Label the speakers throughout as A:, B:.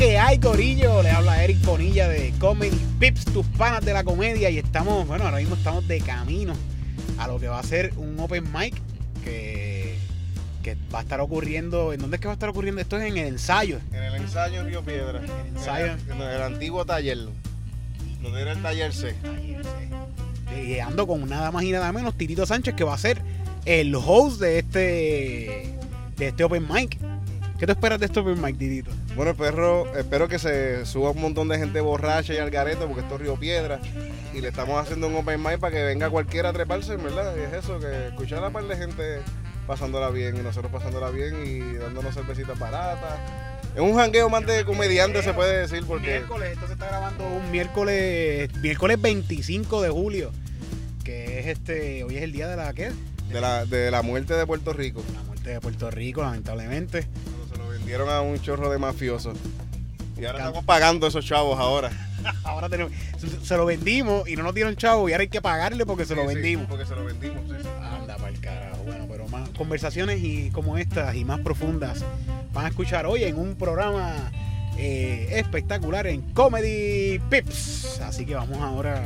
A: que hay, Corillo? Le habla Eric Bonilla de Comedy Pips, tus panas de la comedia. Y estamos, bueno, ahora mismo estamos de camino a lo que va a ser un open mic que, que va a estar ocurriendo. ¿En dónde es que va a estar ocurriendo? Esto es en el ensayo.
B: En el ensayo en Río Piedra.
A: El ensayo.
B: En el, antiguo taller. Donde era el taller C.
A: Y ando con nada más y nada menos Titito Sánchez, que va a ser el host de este, de este open mic. ¿Qué te esperas de open mic, Titito?
B: Bueno, perro, espero que se suba un montón de gente borracha y al garete, porque esto es Río Piedra. Y le estamos haciendo un open mic para que venga cualquiera a treparse, ¿verdad? Y es eso, que escuchar a la par de gente pasándola bien y nosotros pasándola bien y dándonos cervecitas baratas. Es un jangueo más de comediante, se puede decir, porque...
A: Miércoles, esto se está grabando un miércoles, miércoles 25 de julio, que es este, hoy es el día de la, ¿qué?
B: De la, de la muerte de Puerto Rico.
A: La muerte de Puerto Rico, lamentablemente.
B: Vendieron a un chorro de mafiosos. Y ahora estamos pagando esos chavos ahora.
A: ahora tenemos, se lo vendimos y no nos dieron chavos y ahora hay que pagarle porque se lo vendimos.
B: porque se lo vendimos,
A: Anda para el carajo. Bueno, pero más conversaciones y como estas y más profundas van a escuchar hoy en un programa eh, espectacular en Comedy Pips. Así que vamos ahora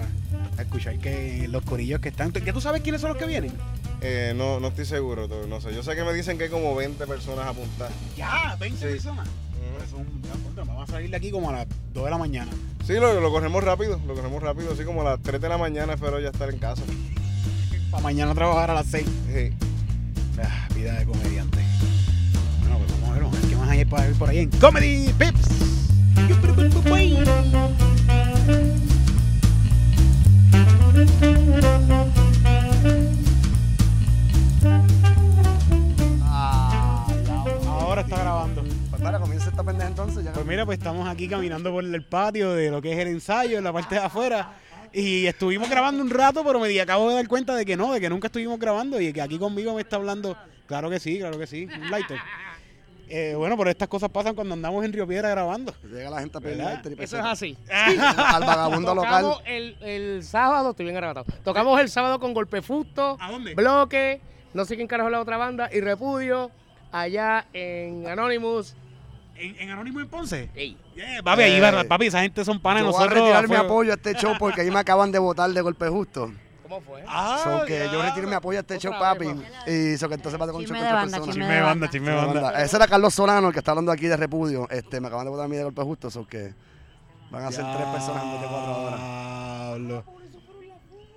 A: a escuchar que los corillos que están. ¿Ya tú sabes quiénes son los que vienen?
B: Eh, no, no estoy seguro, no sé. Yo sé que me dicen que hay como 20 personas apuntadas.
A: ¿Ya? ¿20 personas? vamos a salir de aquí como a las 2 de la mañana.
B: Sí, lo, lo, corremos rápido, lo corremos rápido, así como a las 3 de la mañana espero ya estar en casa.
A: Para mañana trabajar a las 6.
B: Sí.
A: Ah, vida de comediante. Bueno, pues vamos a ver, vamos a ver qué más hay para ver por ahí en Comedy Pips.
C: Pendeja entonces. Ya
A: pues mira, pues estamos aquí caminando por el patio de lo que es el ensayo, en la parte de afuera. Y estuvimos grabando un rato, pero me acabo de dar cuenta de que no, de que nunca estuvimos grabando y que aquí conmigo me está hablando. Claro que sí, claro que sí, un lighter. Eh, bueno, pero estas cosas pasan cuando andamos en Río Piedra grabando.
C: Llega la gente a pedir
D: Eso es así.
C: al vagabundo local.
D: El, el sábado, estoy bien grabado. Tocamos el sábado con Golpe Fusto,
A: ¿A dónde?
D: Bloque, no sé quién carajo la otra banda, y Repudio, allá en Anonymous.
A: ¿En, en Anónimo en Ponce?
D: Ey.
A: Yeah, papi, ahí va, papi, esa gente son panas
C: Yo voy a retirar mi apoyo a este show porque ahí me acaban de votar de golpe justo.
D: ¿Cómo fue?
A: Ah,
C: so que yo retiro mi apoyo a este
D: Otra
C: show,
D: vez,
C: papi.
D: pa.
C: Y so que entonces va a con
E: Chisme
C: con
E: de
C: otra
E: banda,
C: persona.
A: Chisme de banda, chisme de banda.
C: Ese era Carlos Solano, el que está hablando aquí de repudio. Este, me acaban de votar a mí de golpe justo, so que van a ser tres personas en vez de cuatro horas.
A: Diablo.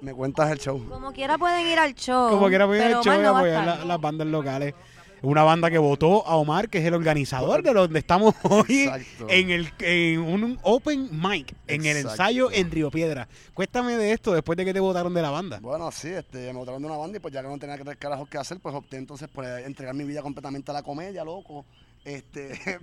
C: Me cuentas el show.
E: Como quiera pueden ir al show.
A: Como quiera apoyar el
E: pero
A: show y
E: Omar no va a
A: apoyar
E: estar.
A: la- las bandas locales. Una banda que votó a Omar, que es el organizador de donde estamos hoy
C: Exacto.
A: en el en un open mic, en el ensayo en Río Piedra. Cuéntame de esto después de que te votaron de la banda.
C: Bueno, sí, este, me votaron de una banda y pues ya que no tenía que tres carajos que hacer, pues opté entonces por entregar mi vida completamente a la comedia, loco. Este.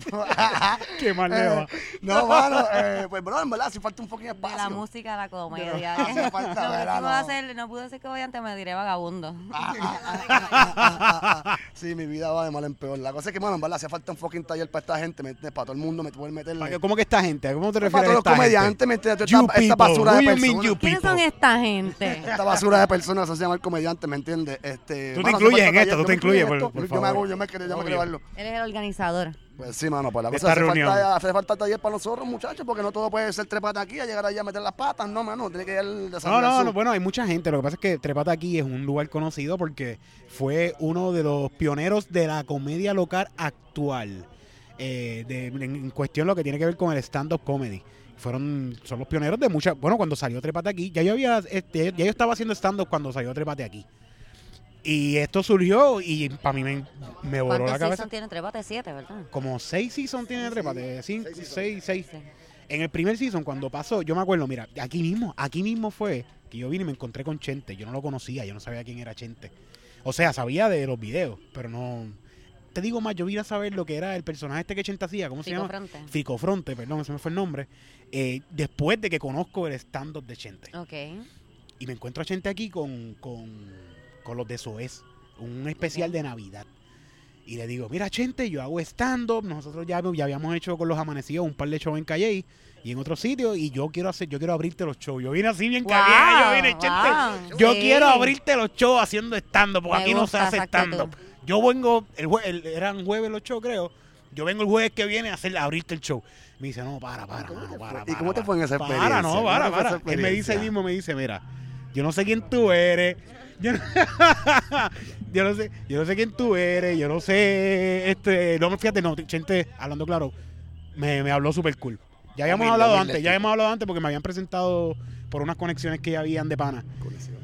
A: Qué mal le va.
C: no, mano, eh, pues bueno, en verdad, si falta un fucking
E: De
C: espacio.
E: la música a la comedia.
C: Falta,
E: no,
C: ¿verdad? No.
E: hacer, no pude ser comediante, me diré vagabundo.
C: Ah, ah, ah, sí, mi vida va de mal en peor. La cosa es que, bueno, en verdad, hacía falta un fucking taller para esta gente, ¿me entiendes? Para todo el mundo, me que meterle.
A: ¿Para qué- ¿Cómo que esta gente? ¿Cómo te
C: Para
A: refieres a
C: todos los comediantes, ¿me entiendes?
A: You
C: Esta, basura de personas.
E: ¿Quiénes son esta gente?
C: Esta basura de personas, eso se llama el comediante, ¿me entiendes? Este,
A: Tú te
C: mano,
A: incluyes en esto, tú te incluyes,
C: Yo
A: favor.
C: me hago, yo me quiero, yo me
A: Obvio.
C: quiero llevarlo.
E: Él es el organizador.
C: Pues sí, mano, pues la cosa
A: esta
C: hace
A: reunión.
C: falta, hace falta taller para nosotros, muchachos, porque no todo puede ser trepata aquí, a llegar allá a meter las patas, no, mano, tiene que ir al
A: No,
C: desarrollo
A: no, no, bueno, hay mucha gente. Lo que pasa es que Trepata aquí es un lugar conocido porque fue uno de los pioneros de la comedia local actual. eh, de- en, en cuestión lo que tiene que ver con el stand-up comedy. Fueron, son los pioneros de muchas. Bueno, cuando salió Trepate aquí, ya yo había, este, ya yo estaba haciendo stand-up cuando salió Trepate aquí. Y esto surgió y para mí me, me voló la
E: ¿Cuántos
A: cabeza.
E: season tiene Trepate? Siete, ¿verdad?
A: Como seis seasons tiene Trepate, cinco,
C: seis
A: seis, seis.
E: Sí.
A: En el primer season, cuando pasó, yo me acuerdo, mira, aquí mismo, aquí mismo fue que yo vine y me encontré con Chente. Yo no lo conocía, yo no sabía quién era Chente. O sea, sabía de los videos, pero no. Te digo más, yo vine a saber lo que era el personaje este que Chente hacía, ¿cómo se
E: Fico
A: llama?
E: Fronte.
A: Fico Fronte, perdón, ese me fue el nombre. eh, después de que conozco el stand-up de Chente.
E: Ok.
A: Y me encuentro a Chente aquí con, con, con los de Soez, un especial de Navidad. Y le digo, mira, Chente, yo hago stand-up. Nosotros ya, ya habíamos hecho con los amanecidos un par de shows en Calle y en otros sitios. Y yo quiero hacer, yo quiero abrirte los shows. Yo vine así bien
E: Wow,
A: caliente, yo vine,
E: wow,
A: Yo
E: sí.
A: quiero abrirte los shows haciendo stand-up, porque
E: Me
A: aquí no se hace stand-up. Yo vengo, el, jue- el- eran jueves los shows, creo. Yo vengo el jueves que viene a, hacer, a abrirte el show. Me dice, no, para, para,
C: ¿Cómo
A: mano, para,
C: fue? ¿Y
A: para,
C: cómo te
A: para.
C: fue en esa
A: Para,
C: experiencia?
A: no,
C: ¿Cómo
A: para,
C: fue esa
A: para. Él me dice ahí mismo, me dice, mira, yo no sé quién tú eres. Yo no, yo no sé, yo no sé quién tú eres, yo no sé, este, no, fíjate, no, gente, hablando claro, me, me habló súper cool. Ya habíamos
C: Humilde,
A: hablado
C: humilde
A: antes, ya habíamos hablado antes porque me habían presentado por unas conexiones que ya habían de pana.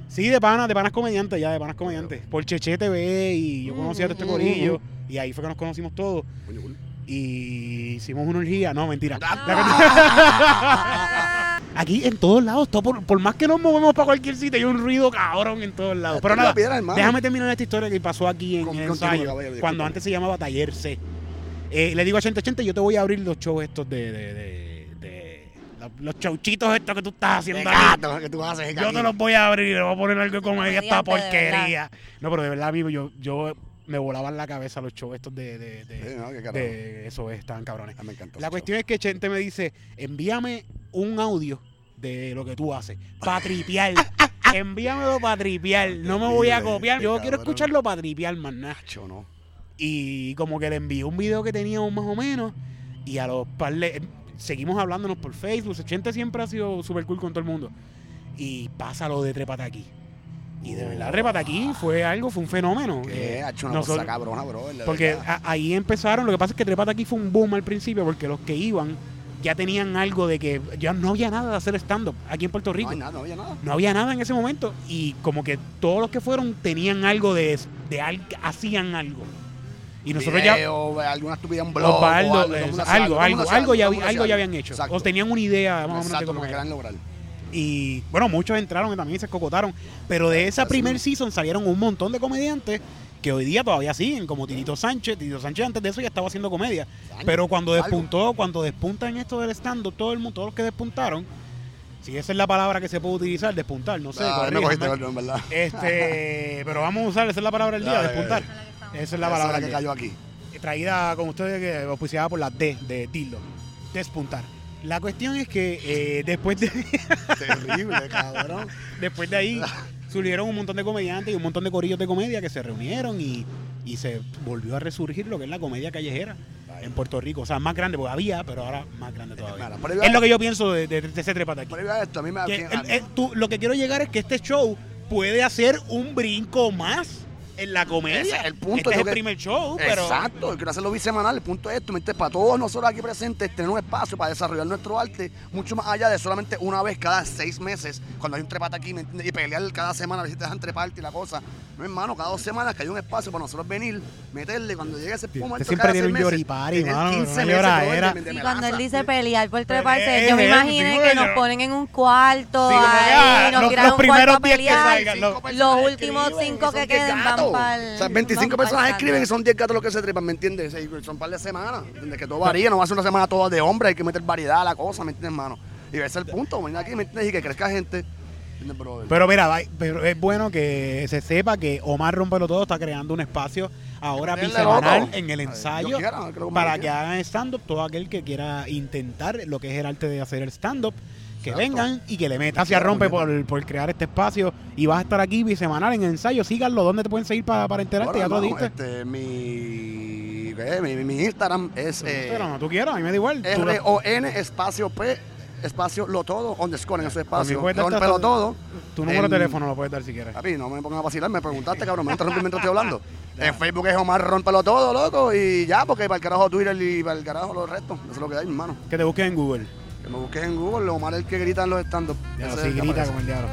A: Sí, de pana, de panas comediantes, ya de panas comediantes. Por Cheche TV y yo conocía a todo este corillo y ahí fue que nos conocimos todos.
C: Coño, cool.
A: Y hicimos una orgía, no, mentira.
C: Ah.
A: Aquí en todos lados, todo por, por más que nos movemos para cualquier sitio, hay un ruido cabrón en todos lados. Pero nada,
C: la piedra,
A: déjame terminar esta historia que pasó aquí en,
C: Con-
A: en el ensayo,
C: caballero,
A: cuando antes se llamaba Taller C. Eh, le digo a Chente, Chente, yo te voy a abrir los shows estos de... de, de- de- los, los chauchitos estos que tú estás haciendo aquí.
C: gato, que tú haces,
A: Yo te los voy a abrir y le voy a poner algo como esta porquería. No, pero de verdad, amigo, yo, yo me volaban la cabeza los shows estos de... de, de-
C: Sí, no, qué
A: de- eso estaban cabrones.
C: Ah, me encantó
A: La cuestión es que Chente me dice, envíame un audio de lo que tú haces, para tripear. Envíamelo para tripear. No me voy a copiar. Yo quiero escucharlo para tripear.
C: Macho, no.
A: Y como que le envié un video que teníamos más o menos. Y a los par de- Seguimos hablándonos por Facebook. Chente siempre ha sido súper cool con todo el mundo. Y pasa lo de Trépate aquí. Y de verdad, Trépate aquí fue algo, fue un fenómeno.
C: ¿Qué?
A: Eh,
C: Ha hecho una
A: nosotros-
C: cosa cabrona, bro.
A: porque a- ahí empezaron, lo que pasa es que Trépate aquí fue un boom al principio porque los que iban ya tenían algo de que ya no había nada de hacer stand-up aquí en Puerto
C: No
A: Rico.
C: hay nada, no había nada.
A: No había nada en ese momento y como que todos los que fueron tenían algo de, de al- hacían algo. Y nosotros ya
C: alguna estupidez, un blog.
A: Osvaldo,
C: o algo,
A: algo, algo, algo ya, algo habían hecho.
C: Exacto.
A: O tenían una idea más o menos de
C: Exacto,
A: cómo
C: lo que
A: era.
C: querían lograr.
A: Y bueno, muchos entraron y también se escocotaron. Pero de esa primer season salieron un montón de comediantes que hoy día todavía siguen, como Titito Sánchez. Titito Sánchez antes de eso ya estaba haciendo comedia. Pero cuando despuntó, cuando despunta en esto del stand todo el mundo, todos los que despuntaron, si esa es la palabra que se puede utilizar, despuntar, no sé.
C: Ah, cogiste, verdad.
A: Este, pero vamos a usar, esa es la palabra del día, despuntar. Esa es la
C: Esa
A: palabra
C: que cayó aquí.
A: Traída con ustedes, que auspiciada por la D de Tildo. Despuntar. La cuestión es que eh, después de
C: Terrible, cabrón.
A: después de ahí surgieron un montón de comediantes y un montón de corillos de comedia que se reunieron y, y se volvió a resurgir lo que es la comedia callejera en Puerto Rico. O sea, más grande, porque había, pero ahora más grande todavía. Es lo que yo pienso de, de- de ese lo que quiero llegar es que este show puede hacer un brinco más en la comedia.
C: Ese es el punto,
A: Este es el
C: que-
A: primer show, pero...
C: Exacto, yo quiero hacerlo bisemanal. El punto es esto, ¿me entiendes? para todos nosotros aquí presentes, tener un espacio para desarrollar nuestro arte mucho más allá de solamente una vez cada seis meses, cuando hay un trepate aquí, ¿me entiendes? Y pelear cada semana a ver si te dejan treparte y la cosa. No, hermano, cada dos semanas que hay un espacio para nosotros venir, meterle, cuando llegue ese
A: Usted
C: momento
A: siempre
C: cada
A: tiene un
C: meses,
A: yoripari,
C: tener
A: mano,
C: 15
A: una
C: meses,
A: lloradera.
C: brother, ¿me entiendes?
F: Y cuando él dice pelear por
A: Pero
F: treparse,
A: es
F: yo me
A: él,
F: imaginé
A: sí,
F: que nos ponen en un cuarto
A: que, ah,
F: ahí, nos
A: los-
F: tiran
A: los
F: un
A: primeros
F: cuarto a
A: 10 que
F: pelear.
A: salgan, los-
F: últimos cinco que
C: 10
F: queden para
C: O sea, 25
F: van
C: personas escriben y son 10 gatos los que se trepan, ¿me entiendes? Son un par de semanas, ¿entiendes? Que todo varía, no va a ser una semana toda de hombre, hay que meter variedad a la cosa, ¿me entiendes, hermano? Y ese es el punto, venir aquí, ¿me entiendes? Y que crezca gente.
A: Pero mira, pero es bueno que se sepa que Omar Rompelo Todo está creando un espacio ahora bisemanal en el
C: Ay, yo
A: ensayo para que hagan stand-up todo aquel que quiera intentar lo que es el arte de hacer el stand-up. Que
C: Exacto.
A: vengan y que le metan hacia rompe por, por crear este espacio y vas a estar aquí bisemanal en ensayo. Síganlo, ¿dónde te pueden seguir para, para enterarte? Ya
C: hermano,
A: dijiste.
C: este, mi, mi, Instagram es eh,
A: Pero no, tú quieras, a mí me da igual.
C: R-O-N espacio P espacio lo todo, underscore en ese espacio.
A: puedes darte
C: Rompelo
A: hasta-
C: todo.
A: tu número de teléfono lo puedes dar si quieres.
C: Papi, no me pongas a vacilar, me preguntaste, cabrón, me interrumpí mientras estoy hablando. En Facebook es Omar Rompelo todo, loco, y ya, porque para el carajo Twitter y para el carajo los restos. Eso es lo que hay, hermano.
A: Que te busques en Google.
C: Que me busques en Google, Omar el que grita en los stand-up.
A: Sí,
C: es el que
A: grita como el diablo.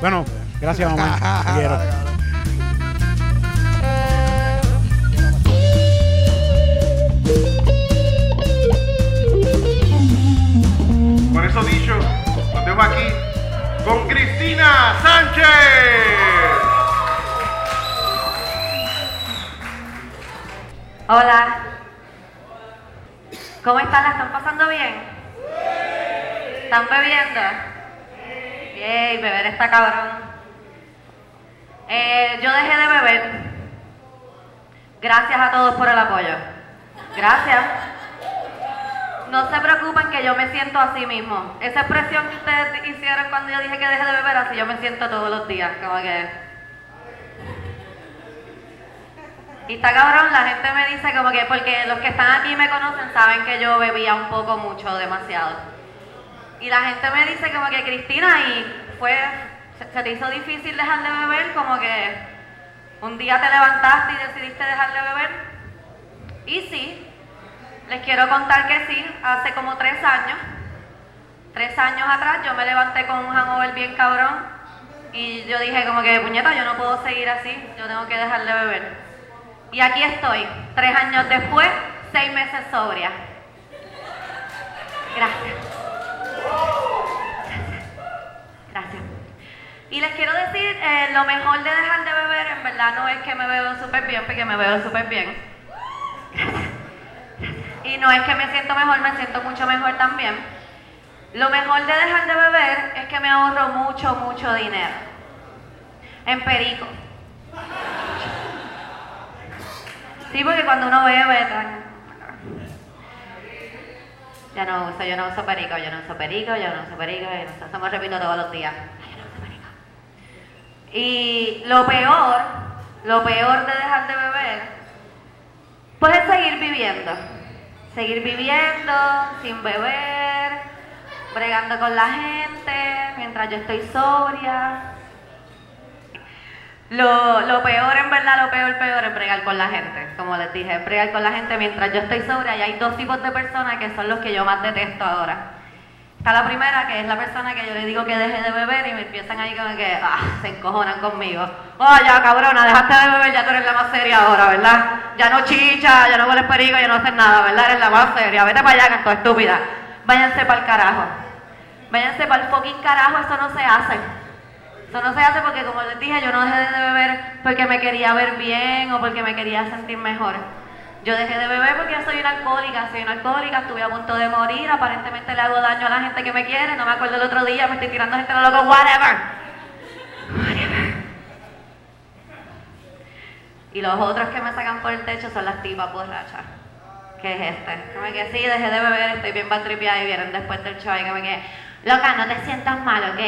A: Bueno, gracias, Omar. Te quiero.
C: Dale,
G: eso dicho, nos vemos aquí con Cristina Sánchez.
E: Hola. ¿Cómo están? ¿La están pasando bien? ¿Están bebiendo? Bien, beber está cabrón. Eh, yo dejé de beber. Gracias a todos por el apoyo. Gracias. No se preocupen que yo me siento así mismo. Esa expresión que ustedes hicieron cuando yo dije que dejé de beber, así yo me siento todos los días. Como que... Y está cabrón, la gente me dice como que, porque los que están aquí me conocen saben que yo bebía un poco mucho, demasiado. Y la gente me dice como que, Cristina, y fue, se, te hizo difícil dejar de beber, como que un día te levantaste y decidiste dejar de beber. Y sí, les quiero contar que sí, hace como tres años, tres años atrás yo me levanté con un hangover bien cabrón y yo dije como que, puñeta, yo no puedo seguir así, yo tengo que dejar de beber. Y aquí estoy, tres años después, seis meses sobria. Gracias. Y les quiero decir, eh, lo mejor de dejar de beber en verdad no es que me veo súper bien, porque me veo súper bien. Y no es que me siento mejor, me siento mucho mejor también. Lo mejor de dejar de beber es que me ahorro mucho, mucho dinero. En perico. Sí, porque cuando uno bebe... Ya no uso, yo no uso perico, yo no uso perico, yo no uso perico, yo no me repito todos los días. Ay, yo no uso perico. Y lo peor, lo peor de dejar de beber, pues es seguir viviendo. Seguir viviendo, sin beber, bregando con la gente, mientras yo estoy sobria. Lo, lo peor, en verdad, lo peor, peor es bregar con la gente. Como les dije, bregar con la gente mientras yo estoy sobria. Y hay dos tipos de personas que son los que yo más detesto ahora. Está la primera, que es la persona que yo le digo que deje de beber y me empiezan ahí como que, ah, se encojonan conmigo. Oh, ya, cabrona, dejaste de beber, ya tú eres la más seria ahora, ¿verdad? Ya no chicha, ya no hueles perico, ya no haces nada, ¿verdad? Eres la más seria. Vete para allá, canto estúpida. Váyanse para el carajo. Váyanse para el fucking carajo, eso no se hace. Eso no se hace porque, como les dije, yo no dejé de beber porque me quería ver bien o porque me quería sentir mejor. Yo dejé de beber porque yo soy una alcohólica, soy una alcohólica, estuve a punto de morir, aparentemente le hago daño a la gente que me quiere, no me acuerdo el otro día, me estoy tirando gente a lo loco, whatever. Whatever. Y los otros que me sacan por el techo son las tipas borrachas. ¿Qué es este? Que sí, dejé de beber, estoy bien batripiada y vienen después del show y que me quedé, loca, no te sientas mal, ¿ok?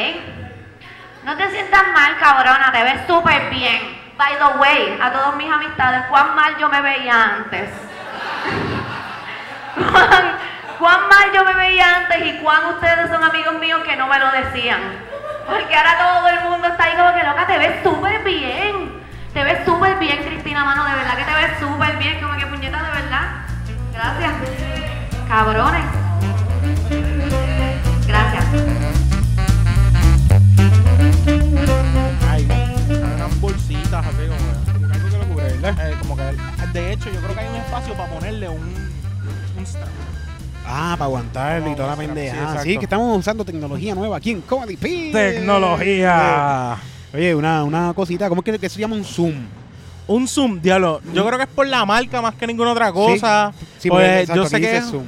E: No te sientas mal, cabrona, te ves súper bien. By the way, a todos mis amistades, cuán mal yo me veía antes. cuán, cuán mal yo me veía antes y cuán ustedes son amigos míos que no me lo decían. Porque ahora todo el mundo está ahí como que loca, te ves súper bien. Te ves súper bien, Cristina, mano, de verdad que te ves súper bien, como que puñeta, de verdad. Gracias. Cabrones.
A: ¿Verdad?
H: eh, como que de hecho yo creo que hay un espacio para ponerle un, un strap.
A: Ah, para aguantarlo y toda la pendeja.
H: exacto.
A: Sí, que estamos usando tecnología nueva aquí en Comedy Pit.
H: Tecnología.
A: Oye, una, una cosita, ¿cómo es que, que se llama un Zoom?
H: Un zoom, diablo. Yo creo que es por la marca más que ninguna otra cosa.
A: Sí,
H: Pues,
A: exacto,
H: yo sé que es,
A: Zoom.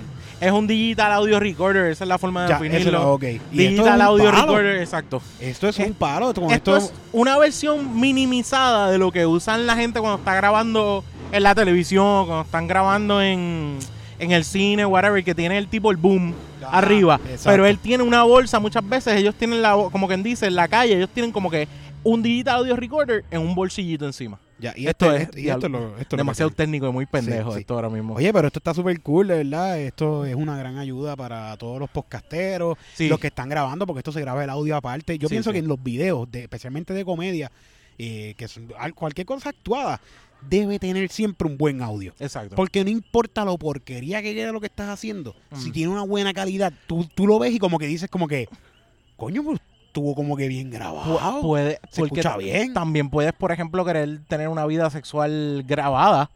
H: Es un digital audio recorder, esa es la forma de
A: Ya,
H: definirlo.
A: eso. Y es
H: Digital audio
A: palo.
H: recorder, exacto.
A: Esto es un palo.
H: Esto
A: esto,
H: es una versión minimizada de lo que usan la gente cuando está grabando en la televisión, cuando están grabando en, en el cine, whatever, que tiene el tipo el boom
A: Ah,
H: arriba.
A: exacto.
H: Pero él tiene una bolsa, muchas veces ellos tienen la, como quien dice, en la calle, ellos tienen como que un digital audio recorder en un bolsillito encima.
A: Ya, y
H: esto
A: este-
H: es
A: este- y esto es lo- esto lo
H: demasiado técnico y muy pendejo
A: Sí, sí.
H: esto ahora mismo.
A: Oye, pero esto está súper cool, de verdad. Esto es una gran ayuda para todos los podcasteros,
H: Sí.
A: los que están grabando, porque esto se graba el audio aparte. Yo pienso que en los videos, de, especialmente de comedia, eh, que son al- cualquier cosa actuada, debe tener siempre un buen audio.
H: Exacto.
A: Porque no importa lo porquería que quede lo que estás haciendo, si
H: Mm.
A: tiene una buena calidad, tú, tú lo ves y como que dices como que, coño, estuvo como que bien grabado.
H: puede,
A: se
H: porque
A: escucha bien.
H: También puedes, por ejemplo, querer tener una vida sexual grabada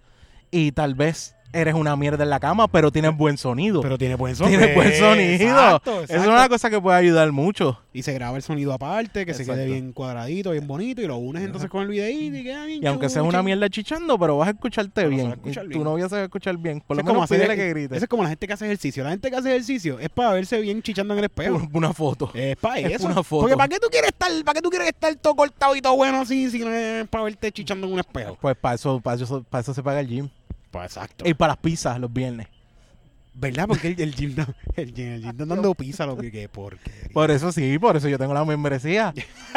H: y tal vez eres una mierda en la cama, pero tienes buen sonido.
A: Pero tiene buen sonido.
H: tienes buen sonido.
A: Exacto,
H: Es
A: exacto.
H: una cosa que puede ayudar mucho.
A: Y se graba el sonido aparte, que se quede bien cuadradito, bien bonito, y lo unes entonces con el videíto y queda bien
H: Y aunque seas una mierda chichando, pero vas a escucharte
A: Pero
H: bien.
A: escuchar bien.
H: tu novia se va a escuchar bien. Por lo
A: es como
H: menos
A: hacer-
H: pídele que grite.
A: Eso es como la gente que hace ejercicio. La gente que hace ejercicio es para verse bien chichando en el espejo.
H: Una- Una foto.
A: Es para
H: es
A: eso.
H: una foto.
A: Porque ¿para qué tú quieres estar, para qué tú quieres estar todo cortado y todo bueno así si no es para verte chichando en un espejo?
H: Pues para eso, para eso, para eso se paga el gym.
A: Pues exacto.
H: Y para las pizzas los viernes.
A: ¿Verdad? Porque el, el gym, el, gym- el gym está dando pizza, lo que, que porque.
H: Por eso sí, por eso yo tengo la membresía.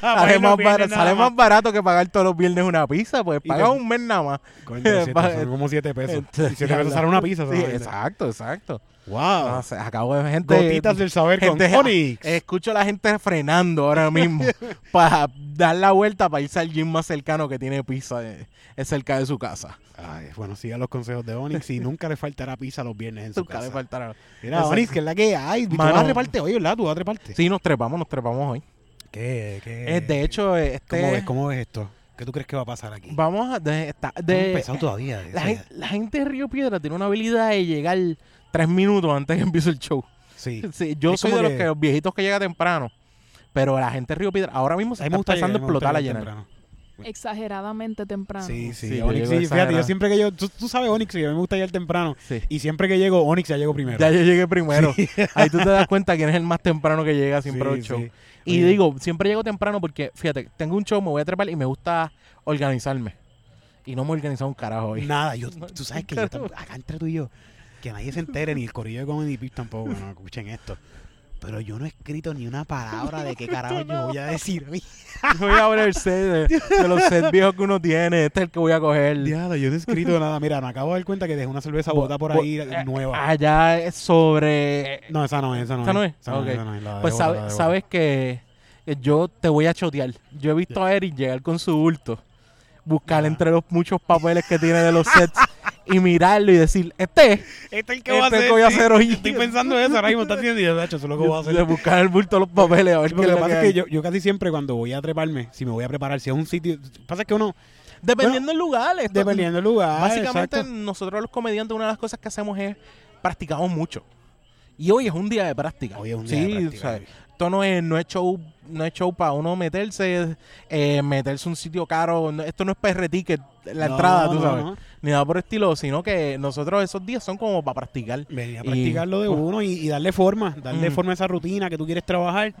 H: Sale,
A: bueno,
H: más barato,
A: nada
H: sale
A: más.
H: más barato que pagar todos los viernes una pizza, pues paga un mes nada más.
A: Coño, siete,
H: Va-
A: son como 7 pesos.
H: Entonces,
A: Y 7 pesos sale una pizza.
H: Sí, exacto, exacto.
A: Wow.
H: No sé, acabo de ver gente.
A: Gotitas del saber con
H: gente-
A: Onyx.
H: Escucho a la gente frenando ahora mismo para dar la vuelta para irse al gym más cercano que tiene pizza eh, es cerca de su casa.
A: Ay, bueno, siga los consejos de Onyx y nunca le faltará pizza los viernes en su
H: Nunca le
A: casa.
H: faltará.
A: Mira,
H: Exacto.
A: Onyx, que es la que hay. Tú
H: Mano.
A: vas a treparte hoy, ¿verdad? Tú vas a treparte.
H: Sí, nos trepamos, nos trepamos hoy.
A: ¿Qué? ¿Qué?
H: Eh, de hecho, este,
A: ¿Cómo ves, ¿Cómo ves esto? ¿Qué tú crees que va a pasar aquí?
H: vamos a... De, está-
A: todavía.
H: la, gente, la gente de Río Piedra tiene una habilidad de llegar tres minutos antes que empiece el show.
A: Sí.
H: Sí, yo
A: Es
H: soy de los,
A: que-
H: que, los viejitos que llega temprano. Pero la gente de Río Piedra ahora mismo se está empezando a explotar la llenar.
A: temprano.
F: Exageradamente temprano.
A: Sí, sí.
H: Sí, yo
A: sí, fíjate, yo siempre que yo, tú, tú sabes Onyx, que a mí me gusta llegar temprano.
H: Sí.
A: Y siempre que llego, Onyx ya llego primero.
H: Ya yo llegué primero. Ahí tú te das cuenta quién es el más temprano que llega siempre
A: Sí,
H: al show.
A: sí.
H: Y
A: Oye.
H: digo, siempre llego temprano porque, fíjate, tengo un show, me voy a trepar y me gusta organizarme. Y no me he organizado un carajo hoy.
A: Nada, yo, tú sabes que yo acá entre tú y yo, que nadie se entere, ni el corillo de Comedy Pips tampoco, no escuchen esto. Pero yo no he escrito ni una palabra de qué carajo yo voy a decir.
H: voy a abrir el set de, de los sets viejos que uno tiene. Este es el que voy a coger.
A: Diablo, yo no he escrito nada. Mira, me acabo de dar cuenta que dejé una cerveza bota por ahí
H: Eh,
A: nueva.
H: Allá es sobre...
A: No, esa no es, esa no
H: ¿Esa no
A: es. no es,
H: Pues sabes que eh, yo te voy a chotear. Yo he visto a Eric llegar con su bulto, buscar entre los muchos papeles que tiene de los sets y mirarlo y decir, este.
A: Este es el que
H: Este
A: voy a
H: es el
A: hacer.
H: que voy a hacer hoy.
A: Estoy pensando eso ahora mismo, está haciendo y yo, "Nacho, eso es lo que voy a hacer.
H: De buscar el bulto de los papeles a ver qué
A: lo que pasa es que yo, yo casi siempre cuando voy a treparme, si me voy a preparar, si es un sitio, pasa que uno,
H: Dependiendo del lugar. esto-
A: dependiendo del lugar,
H: Básicamente,
A: exacto.
H: nosotros los comediantes, una de las cosas que hacemos es practicamos mucho. Y hoy es un día de práctica.
A: Hoy es un día de
H: Sí,
A: práctica,
H: o sea. Esto no es, no es show, no es show para uno meterse, eh, meterse un sitio caro. no- esto no es PR ticket, la
A: No,
H: entrada, tú sabes.
A: no.
H: Ni nada por el estilo, sino que nosotros esos días son como para practicar.
A: Venir a practicar lo de uno y, y darle forma, darle
H: Mm.
A: forma a esa rutina que tú quieres trabajar.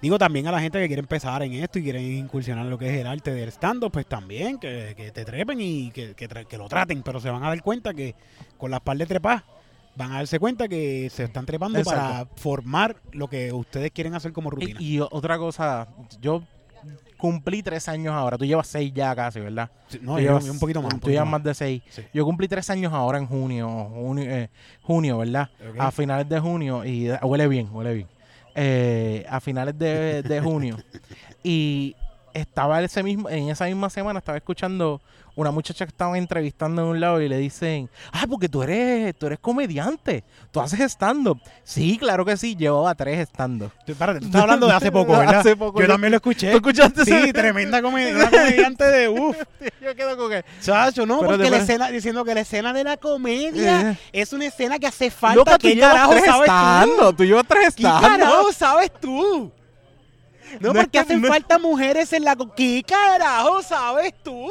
A: Digo también a la gente que quiere empezar en esto y quieren incursionar en lo que es el arte del stand pues también, que, que te trepen y que, que que lo traten, pero se van a dar cuenta que con las par de trepas van a darse cuenta que se están trepando
H: Exacto.
A: para formar lo que ustedes quieren hacer como rutina.
H: Y, y otra cosa, yo cumplí tres años ahora. Tú llevas seis ya casi, ¿verdad?
A: Sí, no, yo-
H: llevas-
A: un poquito más. un
H: Tú llevas
A: más.
H: más de seis.
A: Sí.
H: Yo cumplí tres años ahora en junio, junio, eh, junio ¿verdad? A finales de junio, y huele bien, huele bien. Eh, a finales de, de junio. y estaba ese mismo, en esa misma semana, estaba escuchando una muchacha que estaba entrevistando en un lado y le dicen, ah, porque tú eres, tú eres comediante, tú haces stand-up. Sí, claro que sí, llevaba tres stand-up.
A: Tú- Espérate, tú estás hablando de hace poco, ¿verdad?
H: Hace poco,
A: yo
H: yo-
A: también lo escuché.
H: ¿Tú escuchaste
A: Sí,
H: ese-
A: tremenda comedia, una comediante de uff.
H: Yo quedo con que,
A: Chacho, no, porque la escena, diciendo que la escena de la comedia
H: Eh.
A: es una escena que hace falta.
H: Loca, tú
A: ¿Qué
H: llevas
A: carajo
H: tres
A: sabes tú?
H: tú llevas tres
A: ¿Qué
H: stand-up.
A: carajo sabes tú? No,
H: No es
A: porque
H: que-
A: hacen
H: no
A: falta mujeres en la... ¿Qué carajo sabes tú?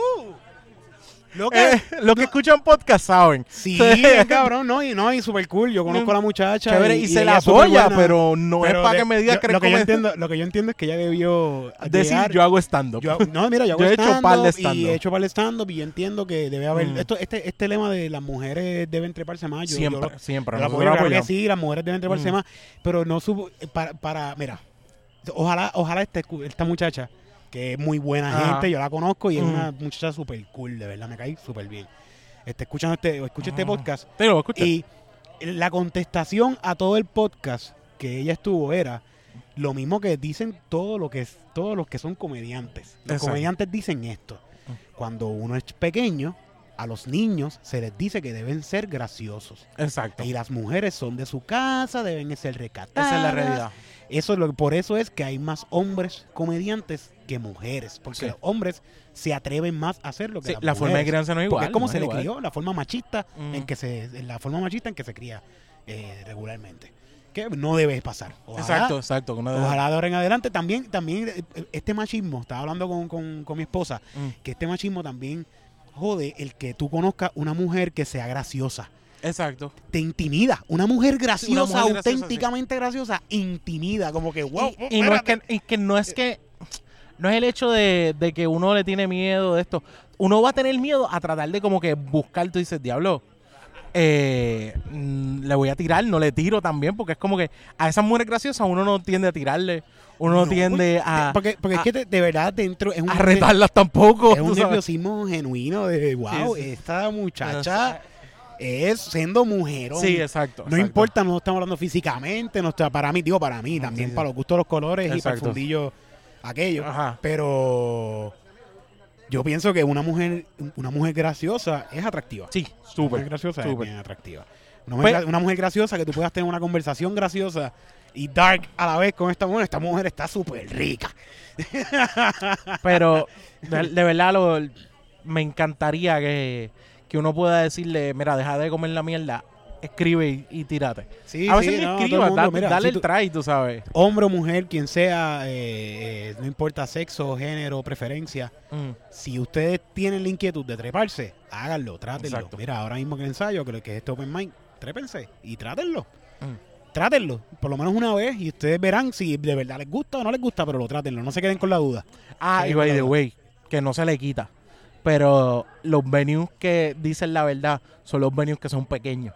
A: Lo que...
H: Eh, los que escuchan podcast saben.
A: Sí, cabrón, no, y no, y super cool. Yo conozco a la muchacha.
H: Chévere, y, se la apoya, pero no
A: Pero
H: es para
A: de-
H: que me digas que
A: lo que yo entiendo Lo que yo entiendo es que ella debió
H: Decir,
A: llegar-
H: yo hago stand-up.
A: No, mira, yo hago
H: Yo he hecho par de
A: stand-up y he hecho par de stand-up y yo entiendo que debe haber...
H: Mm.
A: Esto, este, este lema de las mujeres deben treparse más. Yo,
H: siempre,
A: lo-
H: siempre.
A: yo la
H: nosotros
A: apoyo, claro que sí, las mujeres deben treparse
H: Mm.
A: más, pero no supo... Para, para mira, ojalá ojalá este, esta muchacha, que es muy buena
H: Ajá.
A: gente, yo la conozco y es
H: Mm.
A: una muchacha súper cool, de verdad, me cae súper bien. Este, escuchando este, o escucha este
H: Ah.
A: podcast
H: Te lo escucho.
A: y la contestación a todo el podcast que ella estuvo era lo mismo que dicen todos lo que todos los que son comediantes. Los
H: Exacto.
A: comediantes dicen esto. Cuando uno es pequeño, a los niños se les dice que deben ser graciosos.
H: Exacto.
A: Y las mujeres son de su casa, deben ser recatadas.
H: Esa es la realidad.
A: Eso es lo, por eso es que hay más hombres comediantes que mujeres. Porque
H: Sí.
A: los hombres se atreven más a hacer lo que
H: Sí,
A: las
H: la forma de crianza no es igual.
A: Porque es como
H: no
A: se le
H: igual.
A: crió, la forma machista
H: Mm.
A: en que se, en la forma machista en que se cría eh, regularmente. Que no debe pasar. Ojalá,
H: Exacto, exacto.
A: Ojalá de ahora en adelante también, también eh, este machismo, estaba hablando con, con- con mi esposa,
H: Mm,
A: que este machismo también jode el que tú conozcas una mujer que sea graciosa.
H: Exacto.
A: Te intimida. Una mujer graciosa,
H: mujer graciosa,
A: auténticamente graciosa, intimida. Como que, wow.
H: y, y no es que, y que no es que no es el hecho de, de que uno le tiene miedo de esto. Uno va a tener miedo a tratar de como que buscar, tú dices, diablo, eh, mm, le voy a tirar, no le tiro también, porque es como que a esas mujeres graciosas uno no tiende a tirarle, uno no, tiende a,
A: Porque, porque
H: a-
A: es que de, de verdad dentro es un,
H: a retarlas tampoco.
A: es un nerviosismo genuino de wow,
H: Sí, sí.
A: esta muchacha es siendo mujer.
H: Sí, exacto.
A: No
H: exacto.
A: importa, no estamos hablando físicamente, no está, para mí, digo para mí, también
H: sí,
A: para los gustos de los colores y para el fundillo aquello.
H: Ajá.
A: Pero yo pienso que una mujer, una mujer graciosa es atractiva.
H: Sí, súper.
A: graciosa es
H: súper.
A: bien atractiva. Una mujer,
H: Pues-
A: una mujer graciosa que tú puedas tener una conversación graciosa y dark a la vez con esta mujer. Esta mujer está súper rica.
H: Pero de, de verdad lo, me encantaría que, que uno pueda decirle, mira, deja de comer la mierda, escribe y, y tírate.
A: Sí,
H: a veces
A: sí, no, mundo,
H: da-
A: mira,
H: dale
A: si
H: el try, tú sabes.
A: Hombre o mujer, quien sea, eh, eh, no importa sexo, género, preferencia.
H: Mm,
A: Si ustedes tienen la inquietud de treparse, háganlo, trátenlo.
H: Exacto.
A: Mira, ahora mismo que el ensayo, creo que es este Open Mind, trépense y trátenlo.
H: Mm.
A: Trátenlo, por lo menos una vez, y ustedes verán si de verdad les gusta o no les gusta, pero lo trátenlo, no se queden con la duda.
H: Ah, y by the way, que no se le quita. Pero los venues que dicen la verdad son los venues que son pequeños.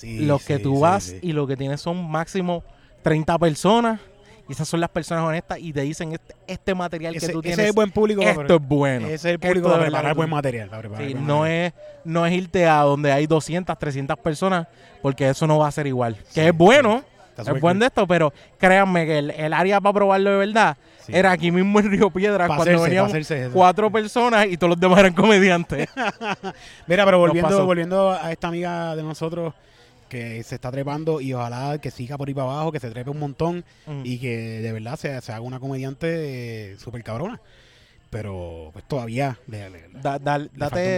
A: Sí,
H: los que
A: sí,
H: tú
A: sí,
H: vas
A: sí.
H: y lo que tienes son máximo 30 personas. Y esas son las personas honestas y te dicen este, este material
A: ese,
H: que tú
A: ese
H: tienes.
A: es el buen público.
H: esto es bueno.
A: ese es el público
H: de
A: para preparar buen material. para preparar
H: Sí, no es, no es irte a donde hay 200, 300 personas, porque eso no va a ser igual.
A: Sí,
H: que es bueno,
A: Está
H: es buen
A: cool.
H: de esto, pero créanme que el, el área para probarlo de verdad
A: Sí.
H: era aquí mismo en Río Piedras, cuando
A: hacerse, eso.
H: cuatro personas y todos los demás eran comediantes.
A: Mira, pero volviendo, volviendo a esta amiga de nosotros que se está trepando y ojalá que siga por ahí para abajo, que se trepe un montón
H: Mm.
A: y que de verdad se, se haga una comediante eh, súper cabrona. Pero pues todavía le- le-
H: Da- date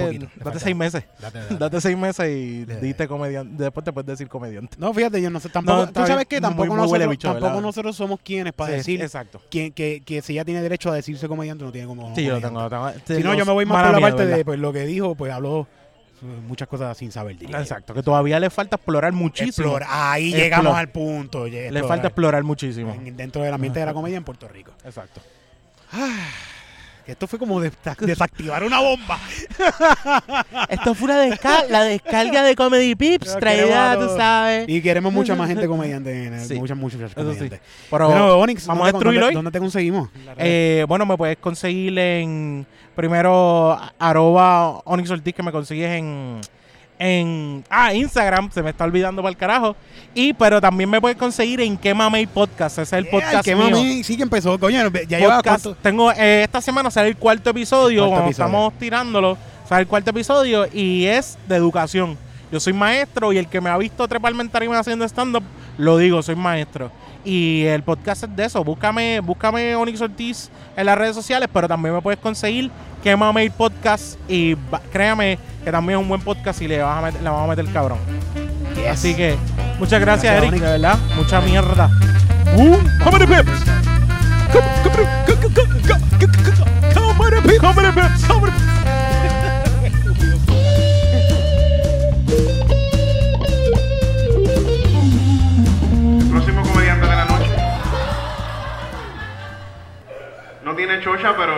A: poquito,
H: date
A: falta.
H: seis meses.
A: date- date.
H: Date seis meses y dite comediante. Después te puedes decir comediante.
A: No, fíjate, yo no sé, tampoco,
H: No,
A: tú sabes que tampoco,
H: muy
A: nosotros,
H: bicho,
A: tampoco
H: ¿verdad?
A: nosotros somos quienes para
H: Sí,
A: decir
H: Exacto.
A: que, que, que si ella tiene derecho a decirse comediante, no tiene como
H: Sí, yo tengo. tengo.
A: Si no, yo me voy más por la parte de pues, lo que dijo, pues habló muchas cosas sin saber. diría.
H: Exacto, que todavía le falta explorar muchísimo.
A: Explora- Ahí
H: Explora.
A: llegamos al punto.
H: Le falta explorar muchísimo.
A: En- dentro del ambiente de la comedia en Puerto Rico.
H: Exacto.
A: Que esto fue como de- desactivar una bomba.
H: Esto fue una la descarga de Comedy Pips traída, tú sabes.
A: Y queremos mucha más gente comediante. en el-
H: Sí.
A: Muchas, muchas
H: Eso sí.
A: comediantes.
H: Pero
A: Bueno, Onyx,
H: vamos a
A: ¿dónde-
H: destruirlo
A: dónde,
H: hoy.
A: ¿Dónde te conseguimos?
H: Eh, bueno, me puedes conseguir en primero arroba Onyx Ortiz que me consigues en en ah, Instagram, se me está olvidando para el carajo. Y pero también me puedes conseguir en Quema May Podcast, ese es el podcast
A: que
H: mío.
A: mami, sí que empezó, coño. Ya lleva
H: Podcast. Tengo eh, esta semana sale el cuarto episodio,
A: El cuarto
H: cuando
A: episodio.
H: estamos tirándolo, sale el cuarto episodio y es de educación. Yo soy maestro y el que me ha visto treparme en tarima haciendo stand-up, lo digo, soy maestro. Y el podcast es de eso. Búscame, búscame Onyx Ortiz en las redes sociales, pero también me puedes conseguir Quema Mail Podcast. Y va- créame que también es un buen podcast y le, vas a meter, le vamos a meter el cabrón. Así que muchas gracias,
A: Gracias,
H: Eric,
A: Onyx.
H: de verdad. Mucha mierda. Uh, Pips. Pips. Pips. Comedy Pips.
G: Pero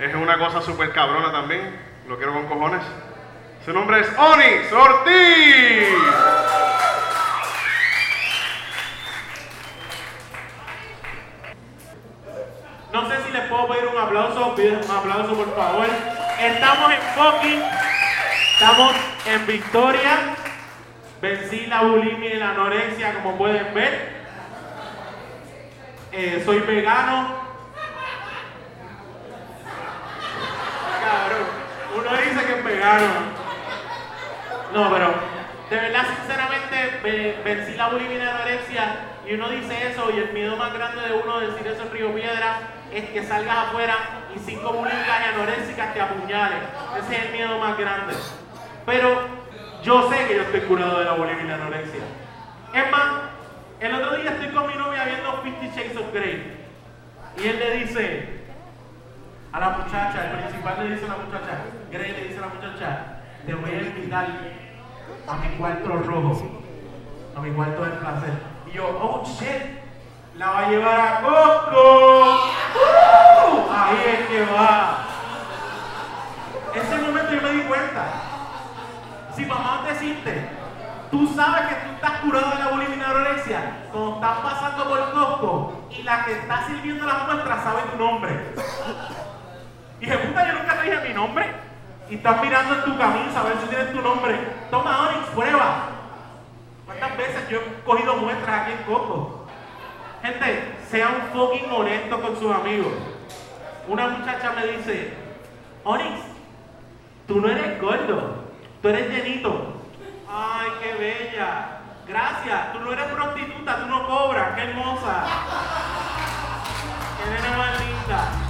G: es una cosa súper cabrona también. Lo quiero con cojones. Su nombre es Onyx Ortiz.
H: No sé si les puedo pedir un aplauso, piden un aplauso por favor. Estamos en fucking, estamos en victoria. Vencí la bulimia y la anorexia, como pueden ver. Eh, soy vegano. Uno dice que vegano. No, pero de verdad, sinceramente, ve- vencí la bulimia y la anorexia y uno dice eso y el miedo más grande de uno decir eso en Río Piedra es que salgas afuera y cinco bulímicas y anoréxicas te apuñalen. Ese es el miedo más grande. Pero yo sé que yo estoy curado de la bulimia y la anorexia. Es más, el otro día estoy con mi novia viendo Fifty Shades of Grey y él le dice a la muchacha, el principal le dice a la muchacha, Grey le dice a la muchacha, te voy a invitar a mi cuarto rojo, a mi cuarto del placer. Y yo, oh shit, la va a llevar a. ¡Uh! Ahí es que va. Ese momento yo me di cuenta. Si mamá te decirte, tú sabes que tú estás curado de la bulimia y la anorexia cuando estás pasando por Costco y la que está sirviendo las muestras sabe tu nombre. Y dije, puta, yo nunca te dije mi nombre. Y estás mirando en tu camisa a ver si tienes tu nombre. Toma, Onyx, prueba. ¿Cuántas veces yo he cogido muestras aquí en Costco? Gente, sean fucking honestos con sus amigos. Una muchacha me dice, Onyx, tú no eres gordo, tú eres llenito. Ay, qué bella. Gracias, tú no eres prostituta, tú no cobras, qué hermosa. Qué nena más linda.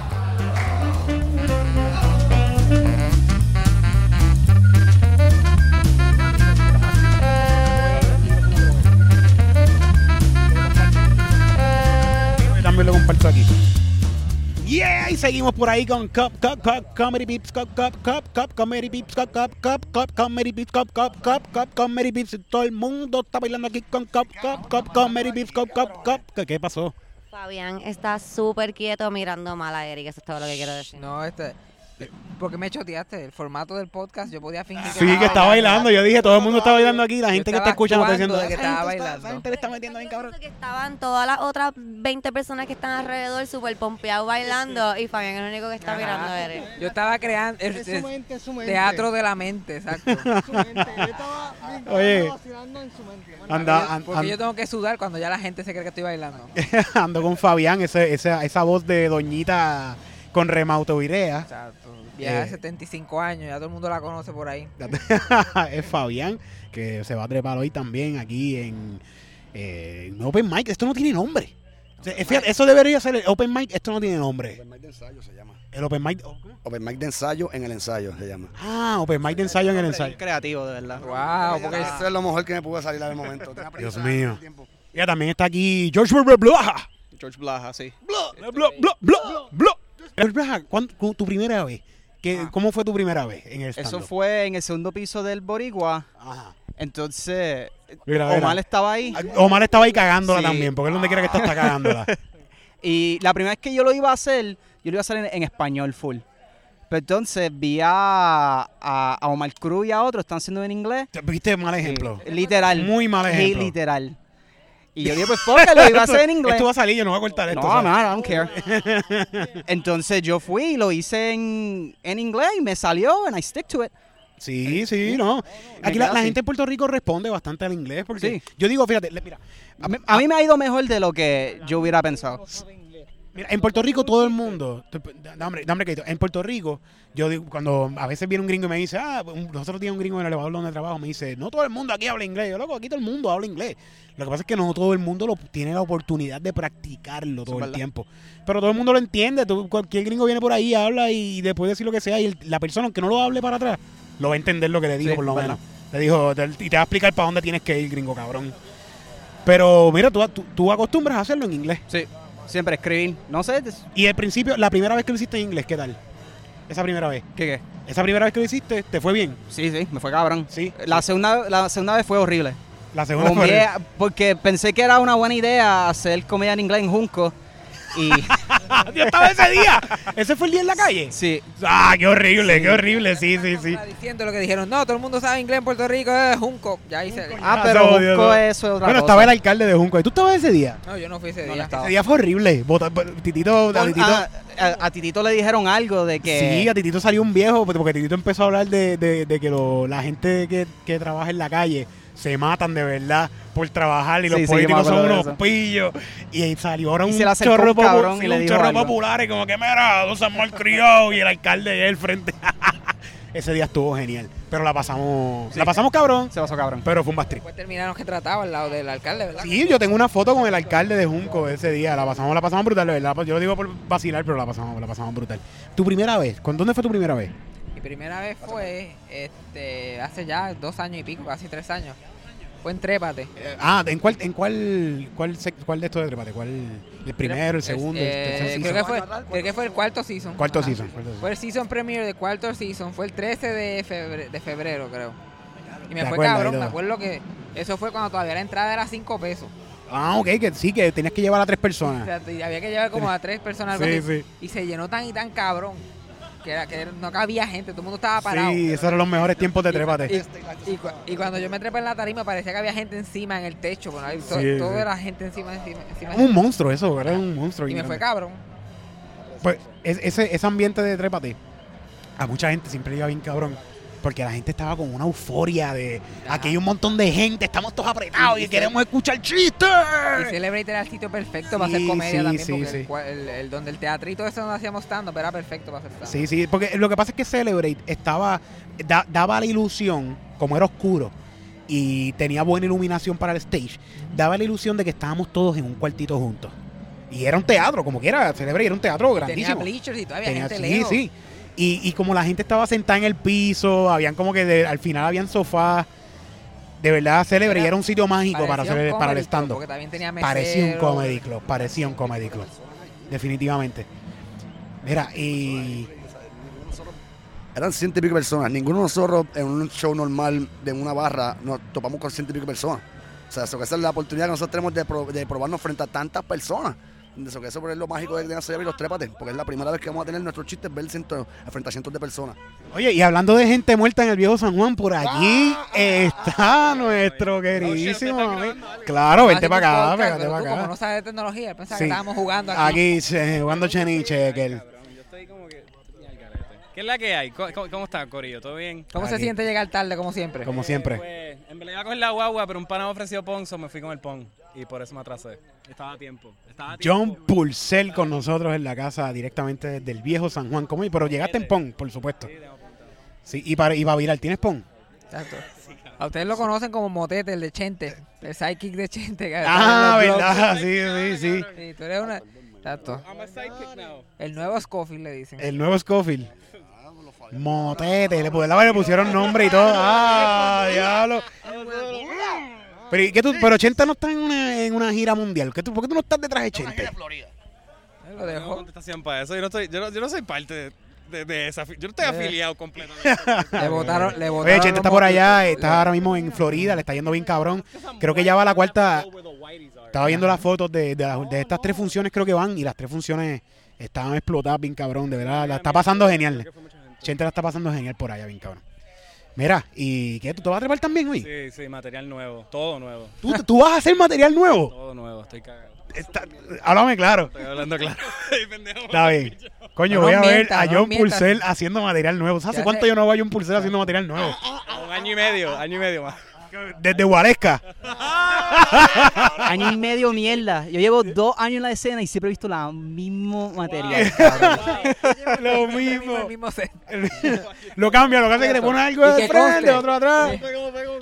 A: Comparto aquí. Yeah, y seguimos por ahí con Cup, Cup, Cup, Comedy Beeps, Cup, Cup, Cup, Cup, Comedy Beeps, Cup, Cup, Cup, Cup, Comedy Beeps, Cup, Cup, Cup, Cup, Comedy Beeps. Todo el mundo está bailando aquí con Cup, Cup, Cup, Comedy Beeps, Cup, Cup, Cup. ¿Qué- ¿Qué pasó?
E: Fabián está súper quieto mirando mal a Eric, eso es todo lo que quiero decir.
I: No, este. Porque me choteaste el formato del podcast. Yo podía fingir
A: Sí, que está bailando. Yo dije, todo el mundo está bailando aquí. La
I: Yo
A: gente que está escuchando está diciendo,
I: que
A: "Esa
I: estaba
A: gente está-
I: bailando".
A: esa gente le está metiendo bien cabrón.
E: Que estaban todas las otras 20 personas que están alrededor súper pompeados bailando y Fabián es el único que está
I: Ajá.
E: mirando a.
I: Yo estaba creando el,
J: Es
I: el
J: su mente, es su mente.
I: teatro de la mente, exacto.
J: Su mente. Estaba, estaba
A: Oye.
J: vacilando en su mente.
A: Anda, an-
I: Porque yo tengo que sudar cuando ya la gente se cree que estoy bailando.
A: ando con Fabián, ese, esa, esa voz de doñita con remautovirea.
I: Exacto. Vieja
A: Eh.
I: de 75 años, ya todo el mundo la conoce por ahí.
A: es Fabián, que se va a trepar hoy también aquí en, eh, en Open Mic. Esto no tiene nombre. O sea, fíjate, eso debería ser el Open Mic. Esto no tiene nombre.
C: Open mic de ensayo se llama.
A: El Open Mic. ¿cómo?
C: Open mic de ensayo en el ensayo se llama.
A: Ah, Open Mic de ensayo en el ensayo.
K: creativo, de verdad.
I: Wow, porque
C: Eso es lo mejor que me pudo salir al momento.
A: Dios mío. Ya también está aquí George Blaha.
K: George Blaha, sí.
A: Bla, bla, bla, bla, bla. George Blaha, ¿cuándo- cu- tu primera vez? ¿Qué,
K: Ah.
A: ¿Cómo fue tu primera vez en el
K: Eso fue en el segundo piso del Boricua.
A: Ajá.
K: Entonces,
A: Mira, mira.
K: Omar estaba ahí.
A: Omar estaba ahí cagándola
K: Sí.
A: también, porque él donde quiera que está está cagándola.
K: Y la primera vez que yo lo iba a hacer, yo lo iba a hacer en, en español full. Pero entonces vi a, a, a Omar Cruz y a otros, están haciendo en inglés.
A: ¿Viste mal ejemplo?
K: Literal.
A: Muy mal ejemplo.
K: literal. Y yo dije, pues porque lo iba a hacer en inglés.
A: Esto va a salir, yo no voy a cortar esto.
K: No,
A: ¿sabes?
K: man, I don't care. Entonces yo fui y lo hice en, en inglés y me salió and I stick to it.
A: Sí, sí, no. Aquí la, gente en Puerto Rico responde bastante al inglés porque
K: Sí.
A: yo digo, fíjate, le- mira,
K: A mí, a mí me ha ido mejor de lo que yo hubiera pensado.
A: Mira, en Puerto Rico todo el mundo, dame, dame crédito, en Puerto Rico, yo digo, cuando a veces viene un gringo y me dice, ah, un- los otros días un gringo en el elevador donde trabajo me dice, no todo el mundo aquí habla inglés. Yo, loco, aquí todo el mundo habla inglés. Lo que pasa es que no todo el mundo lo, tiene la oportunidad de practicarlo todo el tiempo. Pero todo el mundo lo entiende. Tú, cualquier gringo viene por ahí, habla y después decir lo que sea. Y el- la persona, aunque no lo hable para atrás, lo va a entender lo que le digo,
K: Sí,
A: por lo menos. Te dijo, te- y te va a explicar para dónde tienes que ir, gringo cabrón. Pero mira, tú, tú, tú acostumbras a hacerlo en inglés.
K: Sí, siempre escribir. No sé,
A: Y al principio, la primera vez que lo hiciste en inglés, ¿qué tal? Esa primera vez.
K: ¿qué qué?
A: Esa primera vez que lo hiciste, ¿te fue bien?
K: Sí, sí, me fue cabrón.
A: Sí.
K: La segunda, la segunda vez fue horrible.
A: La segunda fue
K: Bombeé, porque pensé que era una buena idea hacer comedia en inglés en Junco. Y
A: Yo estaba ese día. ¿Ese fue el día en la calle?
K: sí,
A: Ah, qué horrible, qué horrible. Sí, sí, sí.
I: Diciendo lo que dijeron. No, todo el mundo sabe inglés en Puerto Rico, es Junco. Ya hice.
K: ah,
A: Ah,
K: pero
A: no,
K: Junco
A: no.
K: eso es otra
A: Bueno,
K: cosa.
A: estaba el alcalde de Junco. ¿Y tú estabas ese día?
I: No, yo no fui ese
K: No,
I: día.
K: estaba.
A: Ese día fue horrible. Bota- titito, a Titito,
K: a, a Titito le dijeron algo de que
A: sí, a Titito salió un viejo, porque porque Titito empezó a hablar de, de- de que lo- la gente que, que trabaja en la calle se matan de verdad por trabajar y los
K: Sí,
A: políticos son unos
K: eso.
A: pillos. Y ahí salió ahora
K: Y
A: un
K: se acercó
A: chorro,
K: cabrón y
A: un chorro popular y como que mira, dos han malcriado y el alcalde y él frente. Ese día estuvo genial, pero la pasamos, la pasamos cabrón,
K: se pasó cabrón.
A: pero fue un bastrip.
I: Después terminaron que trataba al lado del alcalde, ¿verdad?
A: Sí, yo tengo una foto con el alcalde de Junco ese día. La pasamos, la pasamos brutal, verdad. Yo lo digo por vacilar, pero la pasamos, la pasamos brutal. ¿Tu primera vez? ¿Con dónde fue tu primera vez?
I: Primera vez fue este, hace ya dos años y pico, casi tres años. Fue en Trépate.
A: Ah, ¿en cuál, en cuál, cuál, cuál de estos de Trepate? ¿Cuál? ¿El primero, el segundo, el
I: Eh,
A: tercer
I: creo,
A: season?
I: que fue, creo que fue el cuarto season.
A: Cuarto
I: Ajá.
A: season. cuarto.
I: Fue el season premiere de cuarto season. Fue el 13 de febrero, de febrero creo. Y me
A: ¿Te
I: fue cabrón. Me acuerdo que eso fue cuando todavía la entrada era 5 pesos.
A: Ah, ok, que sí, que tenías que llevar a tres
I: O
A: personas.
I: sea, había que llevar como a tres personas.
A: Sí, sí.
I: Y se llenó tan y tan cabrón. Que, era, que no cabía gente, todo el mundo estaba parado.
A: Sí, esos eran los mejores tiempos de
I: Y,
A: trépate.
I: y cu- y cuando yo me trepé en la tarima parecía que había gente encima en el techo, bueno, ahí to-
A: Sí,
I: todo era gente encima, encima, encima.
A: Un monstruo eso, era un monstruo.
I: y me fue cabrón.
A: Pues es- ese, ese ambiente de trépate, a mucha gente siempre iba bien cabrón. Porque la gente estaba con una euforia de aquí hay un montón de gente, estamos todos apretados
I: Y-
A: queremos escuchar chistes.
I: Y Celebrate era el sitio perfecto para hacer comedia
A: sí,
I: también,
A: sí,
I: porque. El, el- el- donde el teatrito ese donde hacíamos stand-up era perfecto para hacer stand-up.
A: Sí, sí, porque lo que pasa es que Celebrate estaba, da- daba la ilusión, como era oscuro y tenía buena iluminación para el stage, daba la ilusión de que estábamos todos en un cuartito juntos. Y era un teatro, como quiera, Celebrate era un teatro
I: Tenía
A: grandísimo.
I: bleachers y todavía
A: Tenía-
I: gente
A: sí,
I: lejos.
A: sí. Y, y como la gente estaba sentada en el piso, habían como que de- al final habían sofás. De verdad, Celebrate
I: Era-
A: era un sitio mágico para, hacer, para el
I: comedy club,
A: stand-up.
I: Porque también tenía
A: Parecía un comedy club, parecía un comedy club. Definitivamente. Mira, y
C: Eran ciento y pico personas. Ninguno de nosotros en un show normal de una barra nos topamos con ciento y pico personas. O sea, eso que esa es la oportunidad que nosotros tenemos de, pro- de probarnos frente a tantas personas. Eso que eso es lo mágico de tener y los trépates, porque es la primera vez que vamos a tener nuestros chistes ver ciento, frente a cientos de personas.
A: Oye, y hablando de gente muerta en el viejo San Juan, por allí está nuestro queridísimo amigo. Claro, vente para acá, pégate para
I: tú, como
A: acá.
I: no sabes de tecnología, pensaba
A: Sí.
I: que estábamos jugando aquí.
A: Aquí, eh, jugando Cheniche, que el-
L: Yo estoy como que. ¿Qué es la que hay? ¿Cómo, cómo- está, Corillo? ¿Todo bien?
I: ¿Cómo se siente llegar tarde, como siempre?
A: como siempre.
L: Pues, en verdad iba a coger la guagua, pero un pana me ofreció Ponzo, me fui con el Pon. Y por eso me atrasé. Estaba a tiempo. Estaba a
A: John
L: tiempo.
A: Pulsel con nosotros en la casa directamente desde el viejo San Juan. ¿Cómo? Pero llegaste en Pon, por supuesto. Sí, y para, y ¿tienes Pon?
I: Exacto. A ustedes lo conocen como Motete, el de Chente, el sidekick de Chente.
A: Ah, verdad, sí, sí, sí.
I: Sí, tú eres una... Exacto. El nuevo Scofield le dicen.
A: El nuevo Scofield. Motete, le, pu- le pusieron nombre y todo. Ah, diablo. Pero, ¿y qué tú, pero Chente no está en una, en una gira mundial. ¿Qué tú- ¿Por qué tú no estás detrás de Chente?
I: Él lo
L: contestación para eso. Yo no, estoy, yo no, yo no soy parte de, de- de esa. Yo no estoy
I: Eh.
L: afiliado completamente.
I: Le votaron, le votaron
A: Oye, Chente está por allá, está ahora mismo en Florida, le está yendo bien cabrón. Creo que ya va a la cuarta. Estaba viendo las fotos de, de, las- de estas tres funciones, creo que van, y las tres funciones estaban explotadas bien cabrón, de verdad. La está pasando genial. Chente la está pasando genial por allá, bien cabrón. Mira, ¿y qué? ¿Tú te vas a trepar también hoy?
L: Sí, sí, material nuevo. Todo nuevo.
A: ¿Tú, tú vas a hacer material nuevo?
L: Todo nuevo. Estoy cagado.
A: Está- háblame claro.
L: Estoy hablando claro.
A: Está bien. Coño,
I: No
A: voy a ver a
I: no
A: John
I: mientas.
A: Purcell haciendo material nuevo. ¿Sabes
I: Ya
A: cuánto yo no voy a John Purcell haciendo material nuevo?
L: Un año y medio, año y medio más.
A: Desde Guaresca.
M: Año y medio mierda. Yo llevo dos años en la escena y siempre he visto la mismo material.
A: Lo
I: El
A: mismo.
I: mismo set.
A: Lo cambia, lo que hace es que le pone algo de frente, otro atrás.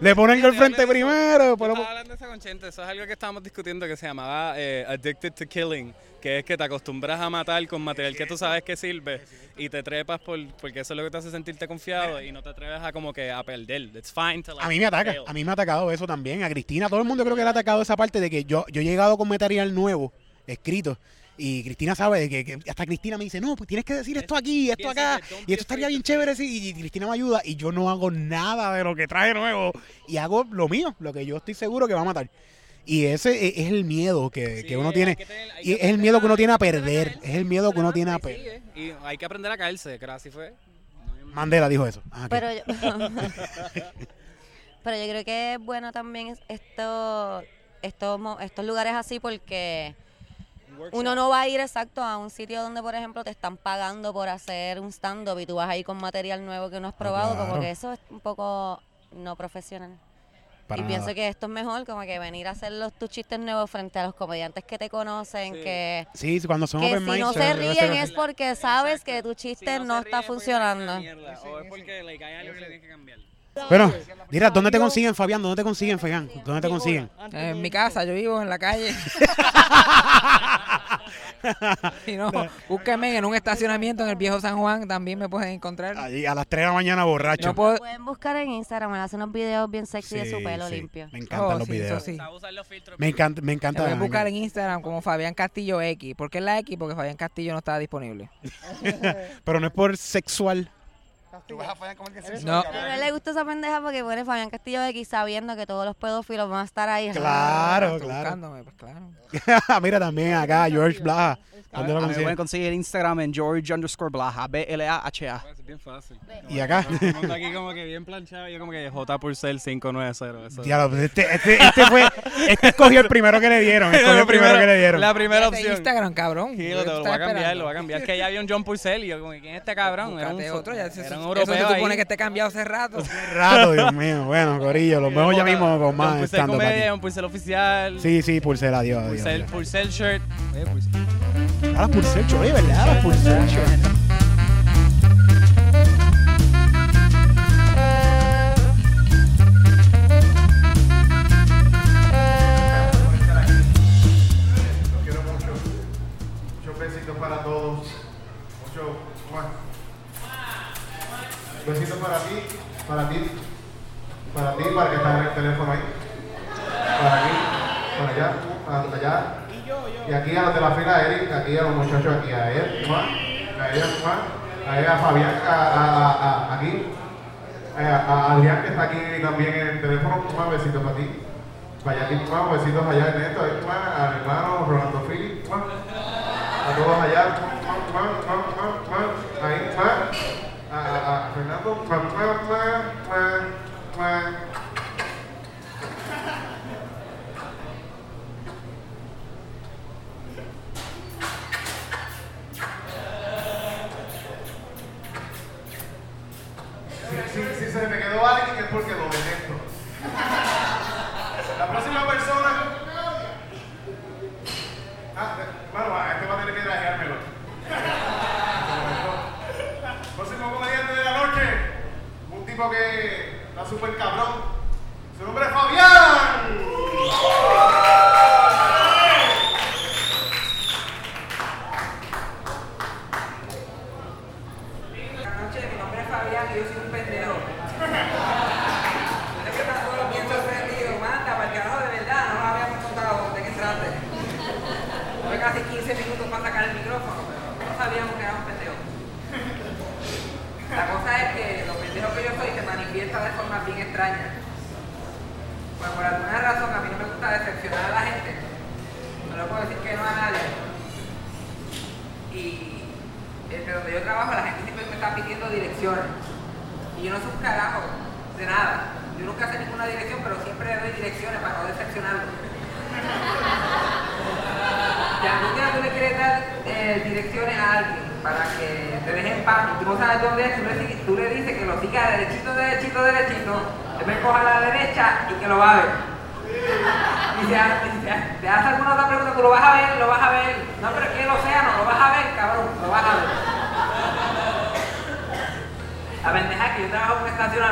A: Le pone algo al frente primero.
L: Estaba hablando de eso con Chente, eso es algo que estábamos discutiendo que se llamaba eh, Addicted to Killing, que es que te acostumbras a matar con material que tú sabes que sirve y te trepas por, porque eso es lo que te hace sentirte confiado y no te atreves a como que a perder. It's fine to, like,
A: A mí me ataca,
L: fail.
A: a mí me ha atacado eso también, a Cristina, todo el mundo creo que le ha atacado esa parte de que yo, yo he llegado con material nuevo, escrito, y Cristina sabe de que, que hasta Cristina me dice, no, pues tienes que decir esto aquí, esto acá, y esto estaría bien chévere, sí, y Cristina me ayuda, y yo no hago nada de lo que trae nuevo, y hago lo mío, lo que yo estoy seguro que va a matar. Y ese e- es el miedo que,
L: Sí,
A: que uno tiene,
L: que tener- hay
A: y es el miedo que uno tiene a perder, es el miedo que uno tiene a perder.
L: sigue, Y hay que aprender a caerse, que así fue.
A: Mandela dijo eso. Ah.
E: Pero yo, pero yo creo que es bueno también es- esto, estos, mo- estos lugares así porque uno no va a ir exacto a un sitio donde, por ejemplo, te están pagando por hacer un stand-up y tú vas ahí con material nuevo que no has probado,
A: claro.
E: como que eso es un poco no profesional.
A: Para
E: y pienso que esto es mejor, como que venir a hacer los, tus chistes nuevos frente a los comediantes que te conocen, que,
A: Sí, sí, cuando son
E: que
A: open
E: si no
A: se
E: ríen es porque sabes que tu chiste no, está funcionando.
L: O es porque like, hay algo que le tienes que cambiar.
A: Bueno, mira, ¿dónde te consiguen, Fabián? ¿Dónde te consiguen, Fabián? ¿Dónde te consiguen?
I: En mi casa, yo vivo en la calle. Si no, búsquenme en un estacionamiento en el viejo San Juan, también me pueden encontrar.
A: Allí a las 3 de la mañana borracho.
I: No puedo,
E: Pueden buscar en Instagram, él hace unos videos bien sexy de su
A: Sí,
E: pelo
A: sí,
E: limpio.
A: Me encantan
I: Oh,
A: los
I: sí,
A: videos.
I: eso sí.
A: Me encanta, me
I: Me
A: encanta.
I: pueden buscar en Instagram como Fabián Castillo X. ¿Por qué la X? Porque Fabián Castillo no está disponible.
A: Pero no es por sexual.
C: Tú vas a fallar como el que se hizo,
I: No.
E: Pero a él le gusta esa pendeja porque pone Fabián Castillo X sabiendo que todos los pedófilos van a estar ahí.
A: Claro, claro.
I: buscándome, pues claro.
A: Mira también acá, George Blaha. ¿Dónde lo
M: A mí me
A: consiguen?
M: pueden conseguir Instagram en George underscore Blaha, B-L-A-H-A.
L: Es bien fácil.
A: Y acá.
L: Aquí como que bien planchado. Yo como que J Purcell 590. Eso.
A: Diablo, este, este, este fue. Este escogió el primero que le dieron. Escogió el primero que le dieron.
L: La primera opción.
I: Instagram, cabrón.
L: Sí,
I: ¿Qué
L: lo, voy a cambiar, lo voy a cambiar. Es que ya había un John Purcell y yo como que ¿quién es este cabrón? Era un,
I: Búscate otro, ya, eso,
L: un
I: eso
L: europeo
I: se supone
L: ahí.
I: que esté cambiado hace rato.
A: Rato, Dios mío. Bueno, Corillo, los vemos ya mismo con más
L: Purcell
A: stand
L: comedia, un Purcell oficial.
A: Sí, sí, Purcell, adiós, adiós.
L: Purcell,
A: adiós.
L: Purcell shirt. Oye, Purcell.
A: Ah, la Purcell, chore, ¿verdad? La Purcell, chore.
B: Besitos para ti, para ti, para ti, para que está en el teléfono ahí. Para aquí, para allá, para allá. Y aquí a los de la fila, Eric, aquí a los muchachos, aquí a él, ¡mua! a ella, ¡mua! a ella, Fabián, a, a, a- a- aquí, a, Adrián que está aquí también en el teléfono, ¡mua! besitos para ti. Vaya aquí, ¡mua! besitos allá Ernesto, ahí, ¡mua! al hermano Rolando Philip, a todos allá. ¡mua! ¡mua! ¡mua! ¡mua!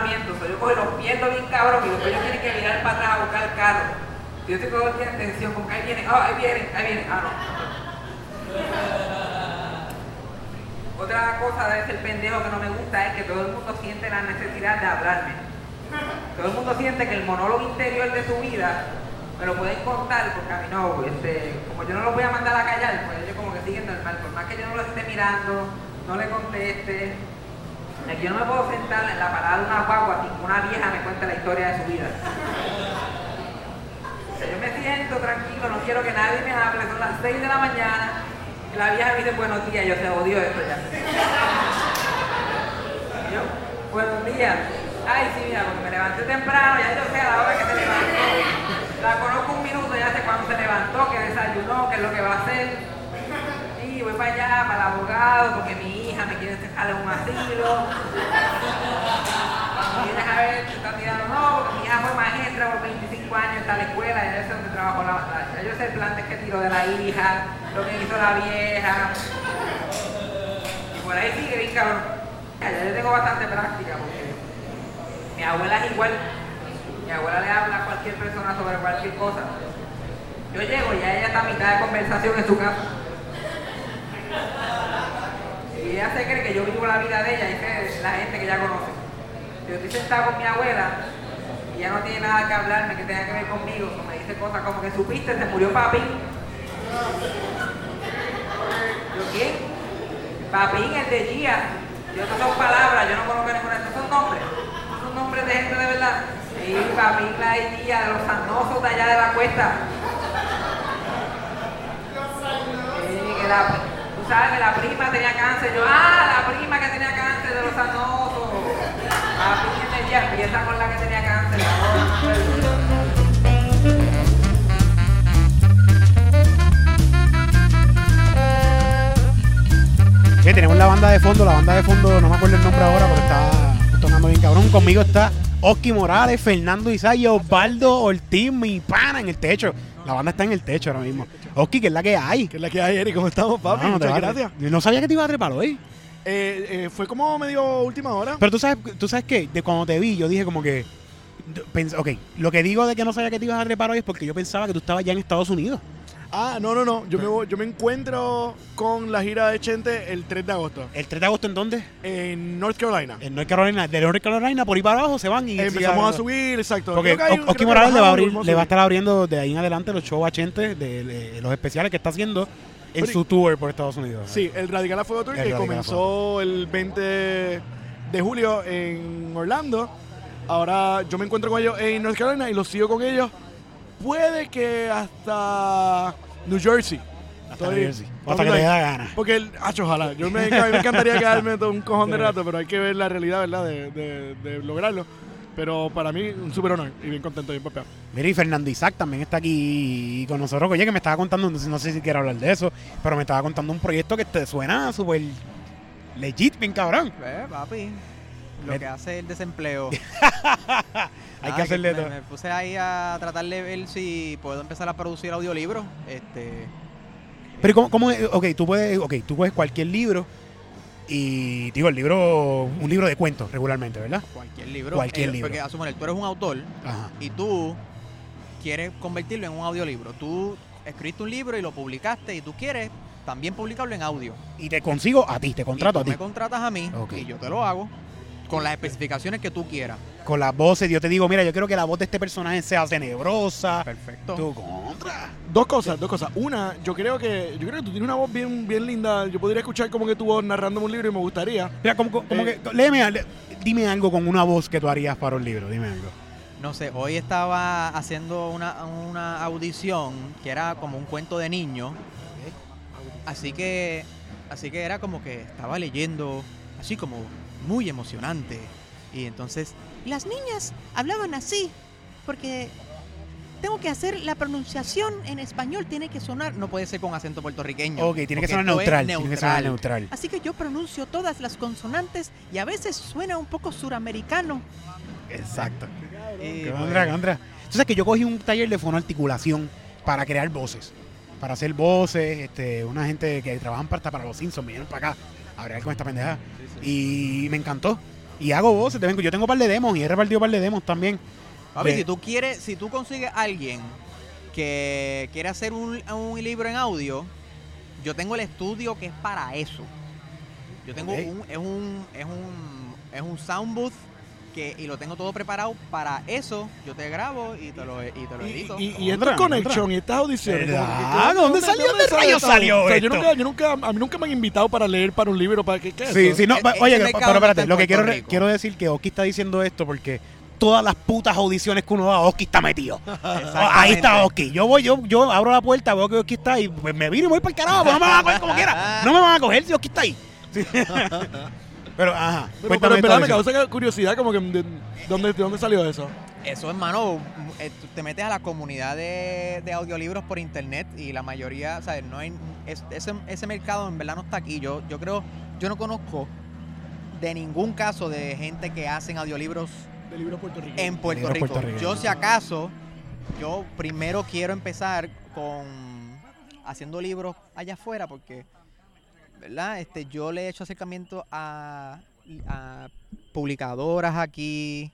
I: Estacionamiento, so yo cojo los pierdo bien cabrón y después ellos tienen que mirar para atrás a buscar el carro. Yo estoy todo el día en tensión, con que ahí viene, oh, ahí viene, ahí viene, ah, no. Otra cosa de ser pendejo que no me gusta es que todo el mundo siente la necesidad de hablarme. Todo el mundo siente que el monólogo interior de su vida me lo pueden contar porque a mí no, este, como yo no los voy a mandar a callar, pues ellos como que siguen normal, por más que yo no los esté mirando, no le conteste, es que yo no me puedo sentar en la parada de una guagua sin que una vieja me cuente la historia de su vida. Yo me siento tranquilo, no quiero que nadie me hable, son las 6 de la mañana, y la vieja me dice buenos días, yo se odio esto ya. Yo, buenos días. Ay, sí, mira, porque me levanté temprano, ya yo sé a la hora que se levantó. La conozco un minuto, ya sé cuándo se levantó, que desayunó, qué es lo que va a hacer. Y voy para allá, para el abogado, porque mi hija me quiere dejar un asilo. Cuando vienes a ver, te están tirando, no, porque mi hija fue maestra por 25 años, en la escuela, y es donde trabajó la batalla. Yo sé el plan que tiró de la hija, lo que hizo la vieja. Y por ahí sigue bien cabrón. Ya yo tengo bastante práctica porque mi abuela es igual. Mi abuela le habla a cualquier persona sobre cualquier cosa. Yo llego y ella está a mitad de conversación en su casa. Y ella se cree que yo vivo la vida de ella y que la gente que ella conoce. Yo estoy sentado con mi abuela y ella no tiene nada que hablarme que tenga que ver conmigo. me dice cosas como que supiste, se murió papi. ¿Yo quién? Papín, el de Gia. Y otros son palabras, yo no conozco ninguna. Estos son nombres. Estos son nombres de gente de verdad. Y papi, la tía de los sanosos de allá de la cuesta. Sí, que la, sabes que la prima tenía cáncer. Yo, ah, la prima que tenía cáncer de los sanosos. Papi, ella empieza con la que tenía cáncer.
A: Que tenemos la banda de fondo, la banda de fondo, no me acuerdo el nombre ahora, pero está tocando bien cabrón. Conmigo está Oski Morales, Fernando Isaya, Osvaldo Ortiz, mi pana en el techo. La banda está en el techo ahora mismo. Oski, ¿qué es la que hay?
N: ¿Qué es la que hay, Eric? ¿Cómo estamos, papi?
A: No,
N: Muchas gracias.
A: No sabía que te iba a trepar hoy.
N: Eh, eh, fue como medio última hora.
A: Pero tú sabes, tú sabes que de cuando te vi, yo dije como que. Ok, lo que digo de que no sabía que te ibas a trepar hoy es porque yo pensaba que tú estabas ya en Estados Unidos.
N: Ah, no, no, no. Yo me, voy- yo me encuentro con la gira de Chente el 3 de agosto.
A: ¿El 3 de agosto en dónde?
N: En North Carolina.
A: En North Carolina. De North Carolina por ahí para abajo se van y
N: Empezamos a subir, exacto.
A: Porque
N: Creo que hay-
A: O-
N: creo
A: Oski
N: que
A: Morales le va, a
N: bajamos,
A: abrir,
N: volvemos
A: le va a
N: subir.
A: estar abriendo de ahí en adelante los shows a Chente, de, de los especiales que está haciendo en
N: Pero-
A: su tour por Estados Unidos.
N: Sí, el Radical a Fuego Tour
A: El
N: que
A: Radical a
N: comenzó el 20 de julio en Orlando. Ahora yo me encuentro con ellos en North Carolina y los sigo con ellos. Puede que hasta New Jersey.
A: Hasta New Jersey. Hasta que te dé la
N: ahí.
A: gana.
N: Porque, el, acho, ojalá. Yo me, a mí me encantaría quedarme todo un cojón de rato, pero hay que ver la realidad, ¿verdad? De, de- de lograrlo. Pero para mí, un súper honor y bien contento, bien papeado.
A: Mira, y Fernando Isaac también está aquí con nosotros. Oye, que me estaba contando, no sé, si quiere hablar de eso, pero me estaba contando un proyecto que te suena súper legit, bien cabrón.
M: Ve, papi. Lo
A: Me-
M: que hace el desempleo.
A: Hay que hacerle todo.
M: me puse ahí a tratar de ver si puedo empezar a producir audiolibros. Este,
A: Pero ¿y ¿cómo, cómo es? ok, tú puedes, ok, tú puedes cualquier libro y digo el libro, un libro de cuentos regularmente, ¿verdad?
M: cualquier libro.
A: Cualquier
M: Eh,
A: libro.
M: Porque a suponer, tú eres un autor
A: Ajá.
M: y tú quieres convertirlo en un audiolibro. Tú escribiste un libro y lo publicaste y tú quieres también publicarlo en audio.
A: Y te consigo a ti, te contrato
M: y
A: a
M: tú
A: ti.
M: me contratas a mí y yo te lo hago con las especificaciones que tú quieras.
A: Con las voces, yo te digo, mira, yo quiero que la voz de este personaje sea tenebrosa.
M: Perfecto.
A: Tú contra.
N: Dos cosas, dos cosas. Una, yo creo que yo creo que tú tienes una voz bien, bien linda. Yo podría escuchar como que tu voz narrándome un libro y me gustaría.
A: Mira, como, como
N: Eh,
A: que, léeme, al- dime algo con una voz que tú harías para un libro, dime algo.
M: No sé, hoy estaba haciendo una, una audición que era como un cuento de niño. Así que, así que era como que estaba leyendo, así como muy emocionante. Y entonces,
O: Las niñas hablaban así porque tengo que hacer la pronunciación en español, tiene que sonar.
M: no puede ser con acento puertorriqueño.
A: Ok, tiene que sonar neutral, tiene que sonar neutral.
O: Así que yo pronuncio todas las consonantes y a veces suena un poco suramericano.
A: Exacto.
M: Y,
A: ¿Qué
M: pues,
A: onda, qué onda? Tú sabes que yo cogí un taller de fonoarticulación para crear voces. Para hacer voces, este, una gente que trabajan para, para los Simpsons, vinieron para acá a bregar con esta pendeja. Y me encantó. Y hago voces, te vengo. yo tengo un par de demos y he repartido un par de demos también.
M: Papi,
A: De-
M: si tú quieres, si tú consigues a alguien que quiere hacer un, un libro en audio, yo tengo el estudio que es para eso. Yo tengo un, es un, es un, es un sound booth que, y lo tengo todo preparado para eso. Yo te grabo y te lo, y te lo edito.
N: Y, y esto
A: Contra,
N: es Connection
A: contra.
N: y estas audiciones. que-
A: ¿Dónde salió? ¿Dónde salió
N: O sea, yo
A: esto?
N: nunca, yo nunca, a mí nunca me han invitado para leer para un libro, para que ¿qué
A: Sí,
N: eso?
A: sí, no,
M: E-
A: pa-
M: ese
A: oye, pero espérate, lo que quiero,
M: Rico.
A: quiero decir que Oski está diciendo esto porque todas las putas audiciones que uno da, Oski está metido. Ahí está Oski. Yo voy, yo, yo abro la puerta, veo que Oski está y pues, me viro y me voy para el carajo, pues no me van a coger como quiera. No me van a coger si Oski está ahí. Sí. pero, ajá.
N: Pero, pero en verdad me causa curiosidad como que de, ¿dónde, de dónde salió eso.
M: Eso, hermano, eh, te metes a la comunidad de, de audiolibros por internet y la mayoría, o sea, no hay, es- ese, ese mercado en verdad no está aquí. Yo, yo creo, yo no conozco de ningún caso de gente que hacen audiolibros
N: De libros
M: en Puerto
A: Libros
M: Rico.
A: puertorriqueños.
M: Yo si acaso, yo primero quiero empezar con haciendo libros allá afuera porque, ¿verdad? Este, yo le he hecho acercamiento a, a publicadoras aquí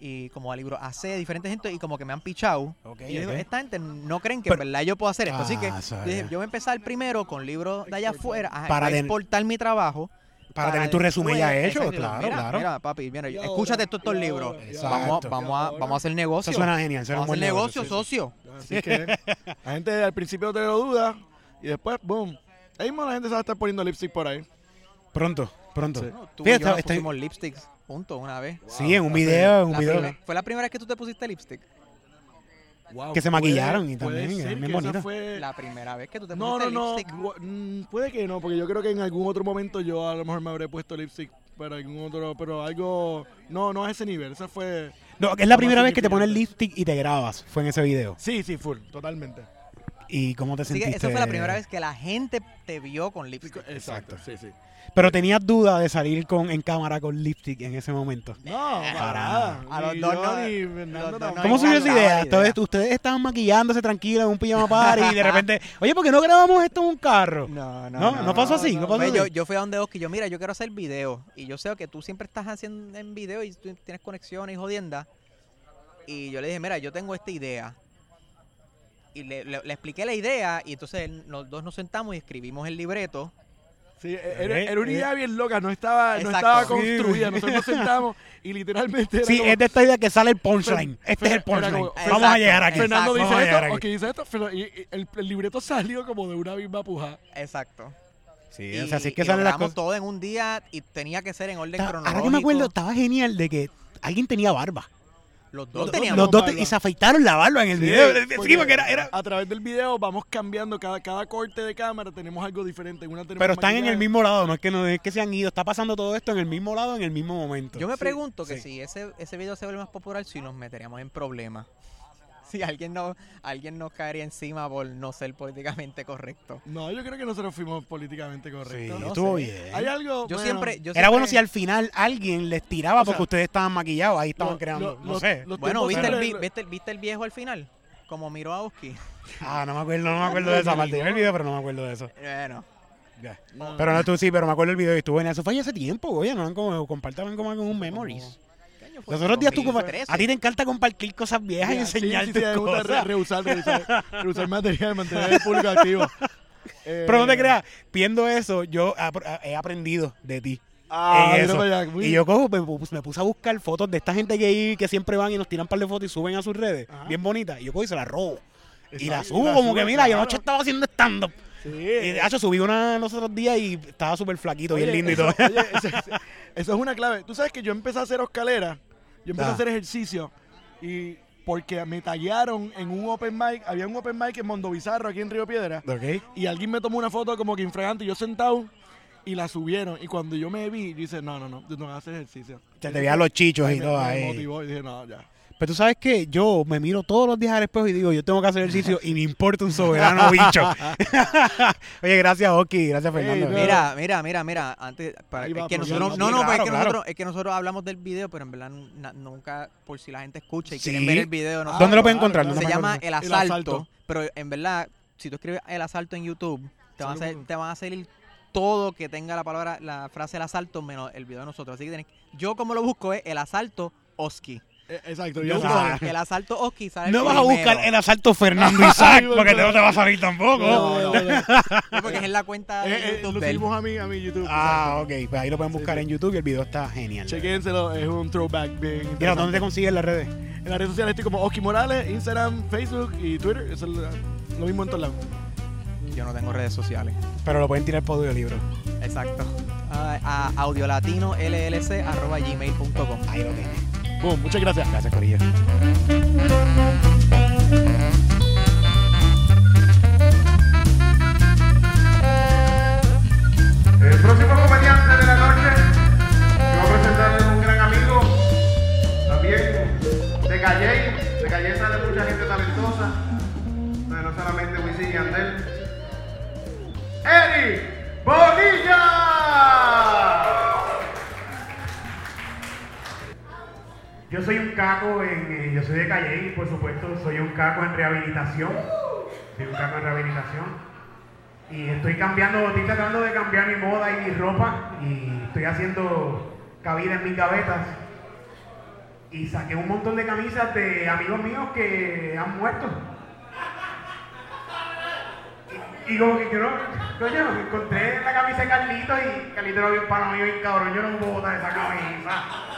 M: y como a libros AC, diferentes gente y como que me han pichado. Y yo digo, esta gente no creen que
A: Pero-
M: en verdad yo puedo hacer esto. Así que
A: Ah,
M: yo dije, yo voy a empezar primero con libros de allá afuera, a,
A: Para
M: a exportar mi trabajo.
A: Para tener tu resumen ya hecho,
M: exacto,
A: claro,
M: mira,
A: claro.
M: Mira, papi, mira,
N: Y
M: escúchate estos estos libros.
A: Exacto.
M: Vamos, a- vamos, a, vamos a hacer negocio.
A: Eso suena genial, suena
M: Vamos a hacer negocio,
A: negocio, sí.
M: socio.
N: Así que la gente al principio te lo duda y después, boom. Ahí mismo la gente se va a estar poniendo lipstick por ahí.
A: Pronto, Pronto.
M: No, tú
A: Fíjate,
M: y yo nos
A: está-
M: pusimos lipsticks juntos una vez.
A: Sí, en un video, en un
M: La
A: video.
M: primer- ¿Fue la primera vez que tú te pusiste lipstick?
A: Que se maquillaron y
N: puede
A: también,
N: ser
A: es bien
N: que esa
A: bonito.
N: fue-
M: La primera vez que tú te
N: No, no,
M: pusiste
N: no.
M: lipstick.
N: mm, Puede que no, porque yo creo que en algún otro momento yo a lo mejor me habré puesto lipstick para algún otro, pero algo. No, no a ese nivel. Esa fue.
A: No, es la primera vez que te pones lipstick y te grabas. Fue en ese video.
N: Sí, sí, full, totalmente.
A: ¿Y cómo te
M: Así que
A: sentiste?
M: esa fue la primera vez que la gente te vio con lipstick.
N: Exacto, sí, sí.
A: Pero tenías duda de salir con en cámara con lipstick en ese momento.
N: No, para
A: Para
N: nada.
M: A los dos no-
N: ni
M: los
N: Fernando tampoco.
A: ¿Cómo surgió esa idea? Entonces, ustedes estaban maquillándose tranquilos en un pijama party y de repente, oye, ¿por qué no grabamos esto en un carro?
M: No, no,
A: No, no, pasó así, no, pasó así.
M: yo, yo fui a donde Oski, yo mira, yo quiero hacer video. Y yo sé que tú siempre estás haciendo en video y tú tienes conexiones y jodiendas. Y yo le dije, mira, yo tengo esta idea. Y le, le- le expliqué la idea y entonces los dos nos sentamos y escribimos el libreto.
N: Sí, era, era una
A: eh.
N: idea bien loca, no estaba, no estaba construida. Nosotros nos sentamos y literalmente. era
A: Sí,
N: como-
A: es de esta idea que sale el punchline.
N: Fer-
A: Este es el punchline.
N: como-
A: Vamos a llegar aquí.
N: Fernando dice esto,
A: aquí.
N: dice esto, pero y- y el, el libreto salió como de una misma puja.
M: Exacto.
A: Sí,
M: Y,
A: o sea, así es que las
M: logramos
A: cosas.
M: todo en un día y tenía que ser en orden
A: Ta-
M: cronológico.
A: Ahora que me acuerdo, estaba genial de que alguien tenía barba.
M: Los dos teníamos
A: Los dos te- y se afeitaron la barba en el video. Sí, porque era, era-
N: A través del video vamos cambiando cada, cada corte de cámara, tenemos algo diferente. En Una tenemos
A: Pero están en el
N: maquillaje.
A: mismo lado, no es que no es que se han ido, está pasando todo esto en el mismo lado en el mismo momento.
M: Yo me
A: Sí,
M: pregunto que
A: sí.
M: si ese, ese video se vuelve más popular, si nos meteríamos en problemas. Si alguien, no, alguien nos caería encima por no ser políticamente correcto.
N: No, yo creo que nosotros fuimos políticamente correctos.
A: Sí,
M: No
A: estuvo
M: sé.
A: bien.
N: Hay algo.
M: Yo
N: bueno,
M: siempre, yo
A: Era bueno si al final alguien les tiraba
N: O sea,
A: porque ustedes estaban maquillados, ahí estaban
N: lo-
A: creando,
N: lo-
A: no sé.
M: Bueno, ¿viste el, vi- viste, el- ¿viste el viejo al final? Como miró a Oski.
A: Ah, no me acuerdo, no me acuerdo de esa parte. Yo el video, pero no me acuerdo de eso.
M: Bueno.
N: No,
A: Pero no, tú sí, pero me acuerdo del video y estuvo en eso. Fue hace tiempo, oye, no como compartaban como un memories.
M: ¿qué año fue?
A: Los otros días tú compa-
M: 2013.
A: a ti te encanta compartir cosas viejas y enseñar
N: sí,
A: cosas.
N: re- reusar material, mantener el público activo. Eh,
A: Pero no te creas, viendo eso, yo he aprendido de ti.
N: Ah,
A: eso.
N: para allá, muy-
A: Y yo cojo, me, pu- me puse a buscar fotos de esta gente que, que siempre van y nos tiran un par de fotos y suben a sus redes,
N: Ajá.
A: bien bonitas. Y yo cojo y se las robo. Y las subo
N: la
A: como
N: sube,
A: que, mira, yo
N: claro.
A: anoche estaba haciendo stand-up.
N: Sí,
A: Y de hecho subí una los otros días y estaba súper flaquito, bien
N: Oye,
A: lindo y todo.
N: oye, eso, eso es una clave. Tú sabes que yo empecé a hacer escalera, yo empecé
A: Ah.
N: a hacer ejercicio y porque me tallaron en un open mic, había un open mic en Mondo Bizarro aquí en Río Piedra
A: ¿Ok?
N: y alguien me tomó una foto como que infragante y yo sentado y la subieron y cuando yo me vi, yo dije, no, no, no, yo tengo que hacer ejercicio.
A: Se te veían los chichos y
N: me,
A: todo
N: me
A: ahí.
N: motivó y dije, no, ya.
A: Pero tú sabes que yo me miro todos los días al espejo y digo, yo tengo que hacer ejercicio y me importa un soberano bicho. Oye, gracias, Oki. Gracias, Fernando.
M: Mira, mira, mira, mira, antes para es que nosotros no, no,
A: claro,
M: es que
A: claro.
M: nosotros es que nosotros hablamos del video, pero en verdad na- nunca por si la gente escucha y
A: Sí.
M: quieren ver el video, no
N: Ah,
A: ¿Dónde lo pueden encontrar?
N: claro.
A: ¿Dónde
M: se llama? El
N: El
M: Asalto, pero en verdad si tú escribes El Asalto en YouTube, te van a hacer, te van a salir todo que tenga la palabra la frase El Asalto menos el video de nosotros. Así que tenés- yo como lo busco es El Asalto Oski.
N: Eh, Exacto,
M: Yo
A: Ah.
M: El Asalto Oski sale
A: No vas a buscar el asalto Fernando Isaac porque no te va a salir tampoco.
N: No, no, no.
M: No, porque es en la cuenta de
N: Eh, eh,
M: YouTube
N: lo seguimos a mi, a mi YouTube.
A: Ah, ok. Pues ahí lo pueden buscar
N: sí.
A: en YouTube y el video está genial.
N: Chequénselo, es un throwback bien
A: Mira. ¿dónde te consigues en las redes?
N: En las redes sociales estoy como Oski Morales, Instagram, Facebook y Twitter. Eso es lo, lo mismo en todos lados.
M: Yo no tengo redes sociales.
A: Pero lo pueden tirar por audiolibro.
M: Exacto. A, a audiolatinolls@gmail.com.
A: Ahí lo tienes.
N: Boom, muchas gracias.
A: Gracias, Corillo.
B: El próximo comediante de la noche, que va a presentarle un gran amigo, también de Calle. De Calle sale mucha gente talentosa, no no solamente Wisin y Andel. ¡Eri Bonilla! Yo soy un caco en, yo soy de Calle, por supuesto, soy un caco en rehabilitación. Soy un caco en rehabilitación. Y estoy cambiando, estoy tratando de cambiar mi moda y mi ropa. Y estoy haciendo cabida en mis gavetas. Y saqué un montón de camisas de amigos míos que han muerto. Y, como que quiero, coño, encontré la camisa de Carlito y Carlito era bien para mí, bien cabrón. Yo no puedo botar esa camisa.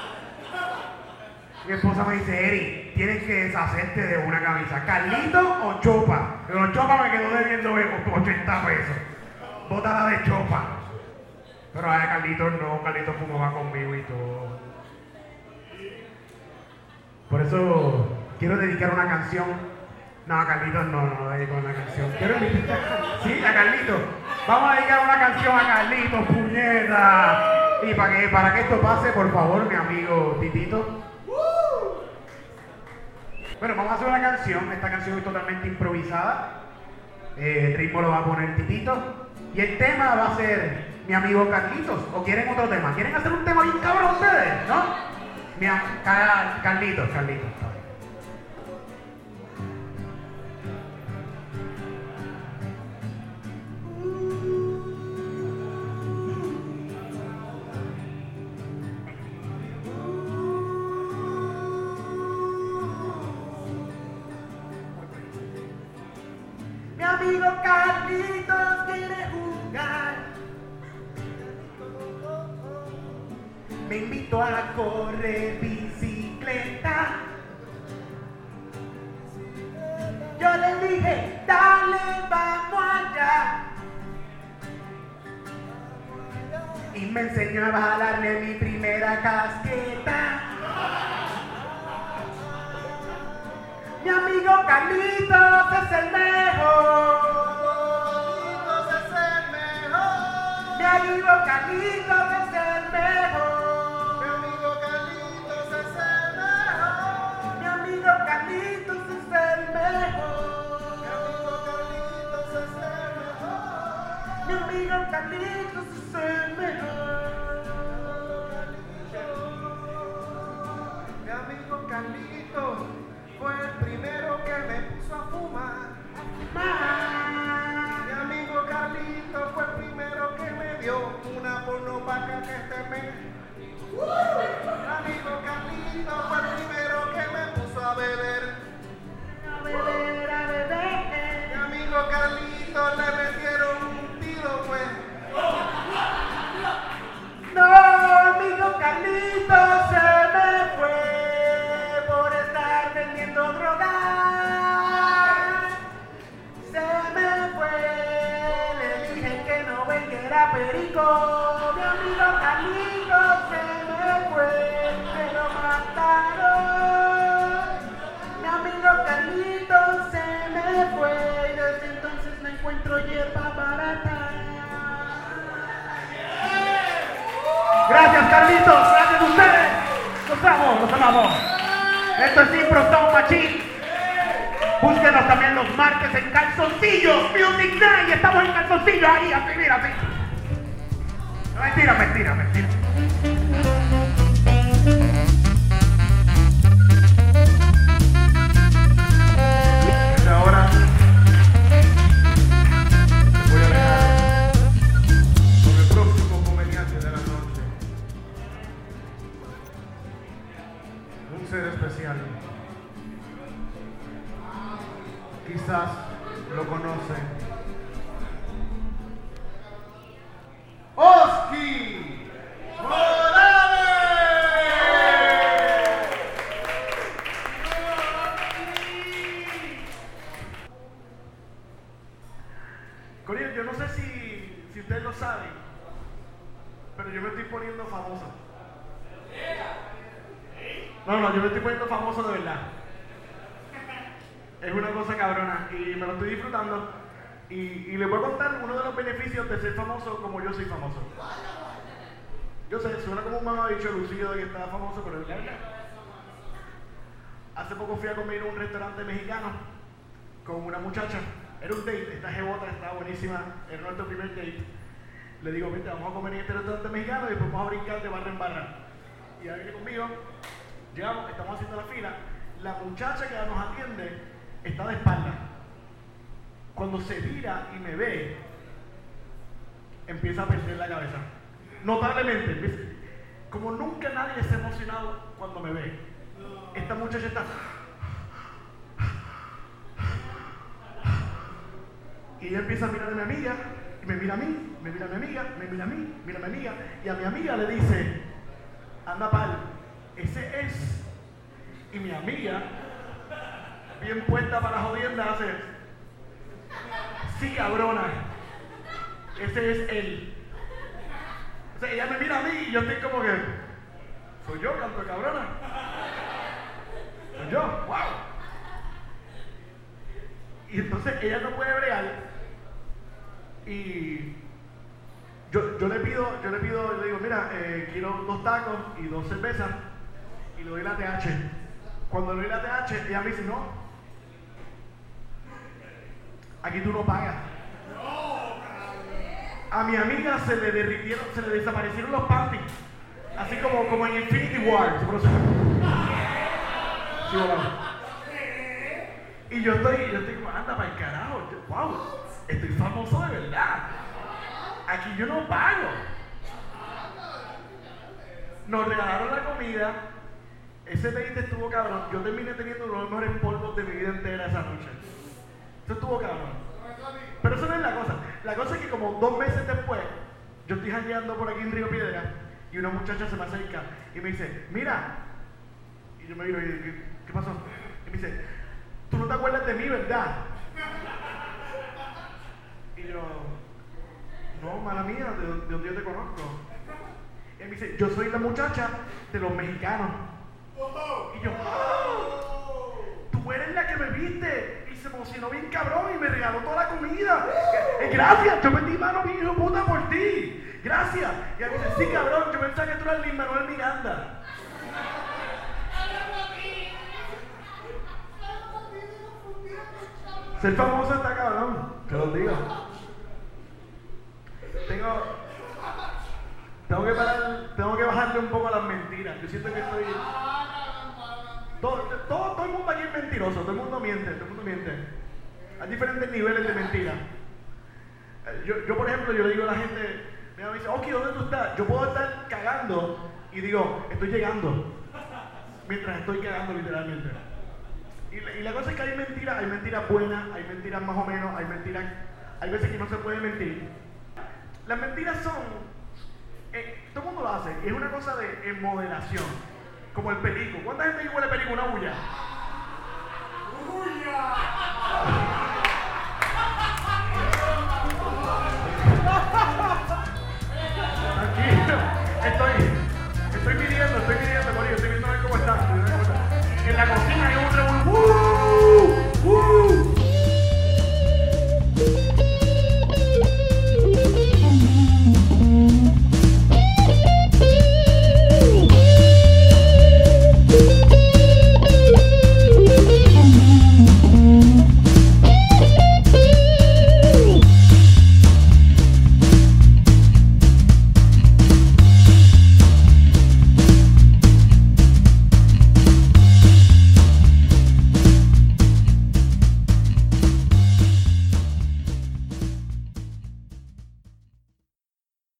B: Mi esposa me dice, Eri, tienes que deshacerte de una camisa. ¿Carlito o Chopa? Pero Chopa me quedó debiendo eh, 80 pesos. Bótala de Chopa.
A: Pero a Carlitos no, Carlitos fumaba conmigo y todo. Por eso quiero dedicar una canción. No, a Carlitos no, no dedico una canción. Quiero dedicar, sí, a Carlitos. Vamos a dedicar una canción a Carlitos, puñeta. Y para que, para que esto pase, por favor, mi amigo Titito. Bueno, vamos a hacer una canción. Esta canción es totalmente improvisada. Eh, el ritmo lo va a poner Titito. Y el tema va a ser mi amigo Carlitos. ¿O quieren otro tema? ¿Quieren hacer un tema bien cabrón ustedes? ¿No? Mi Carlitos, Carlitos. Me invitó a correr bicicleta. Yo le dije, dale, vamos allá. Y me enseñó a jalarle mi primera casqueta. Mi amigo Carlitos es el mejor. Mi amigo Carlitos es el mejor. Que me puso a fumar. Mi amigo Carlitos fue el primero que me dio una porno vaca que este mes. Mi amigo Carlitos fue el primero que me puso a beber. A beber, a beber. Mi amigo Carlitos le metieron un tiro, pues. No, amigo Carlitos vendiera perico. Mi amigo Carlitos se me fue, me lo mataron. Mi amigo Carlitos se me fue y desde entonces no encuentro hierba barata. Gracias Carlitos, gracias a ustedes. Los amo, los amamos. Esto es Impro Sound Machine. Búsquenos también los martes en calzoncillos, Music Night. Estamos en calzoncillos ahí, así, mira, así. Mentira, mentira, mentira. Restaurante mexicano con una muchacha. Era un date, esta jebota estaba buenísima, era nuestro primer date. Le digo, vente, vamos a comer en este restaurante mexicano y después vamos a brincar de barra en barra. Y ahí viene conmigo, llegamos, estamos haciendo la fila. La muchacha que nos atiende está de espalda. Cuando se vira y me ve, empieza a perder la cabeza. Notablemente, como nunca nadie se ha emocionado cuando me ve. Esta muchacha está. Y ella empieza a mirar a mi amiga, y me mira a mí, me mira a mi amiga, me mira a mí, mira a mi amiga, y a mi amiga le dice, anda pal, ese es. Y mi amiga, bien puesta para la jodienda, hace, sí cabrona, ese es él.
N: O sea, ella me mira a mí y yo estoy como que, soy yo, canto cabrona. Soy yo, wow. Y entonces ella no puede bregar y yo, yo le pido, yo le pido, yo le digo, mira, eh, quiero dos tacos y dos cervezas y le doy la TH. Cuando le doy la TH, ella me dice, no, aquí tú no pagas. A mi amiga se le derritieron, se le desaparecieron los panties. Así como, como en Infinity War. ¿sí. Y yo estoy, yo estoy como, anda para el carajo. Wow, de verdad. Aquí yo no pago. Nos regalaron la comida. Ese date estuvo cabrón. Yo terminé teniendo uno de los mejores polvos de mi vida entera esa noche. Eso estuvo cabrón. Pero eso no es la cosa. La cosa es que como dos meses después, yo estoy jangueando por aquí en Río Piedra y una muchacha se me acerca y me dice, mira. Y yo me miro y digo, ¿qué, qué pasó? Y me dice, tú no te acuerdas de mí, ¿verdad? Y yo, no, mala mía, ¿de, de dónde yo te conozco? Y él me dice, yo soy la muchacha de los mexicanos. Y yo, "Oh, tú eres la que me viste. Y se emocionó bien cabrón y me regaló toda la comida. Gracias, yo metí mano bien hijo puta por ti. Gracias. Y él me dice, sí cabrón, yo pensaba que tú eras Lin Manuel Miranda. Ser famoso está cabrón, te lo digo. Tengo, tengo que parar, tengo que bajarle un poco las mentiras. Yo siento que estoy. Todo, todo, todo el mundo aquí es mentiroso, todo el mundo miente, todo el mundo miente. Hay diferentes niveles de mentira. Eh, Yo, yo, por ejemplo, yo le digo a la gente, me dice, ok, ¿dónde tú estás? Yo puedo estar cagando y digo, estoy llegando. Mientras estoy cagando literalmente. Y la, y la cosa es que hay mentiras, hay mentiras buenas, hay mentiras más o menos, hay mentiras, hay veces que no se puede mentir. Las mentiras son, eh, todo el mundo lo hace. Y es una cosa de en moderación. Como el perico. ¿Cuánta gente huele perico? Una bulla. ¡Bulla! Estoy.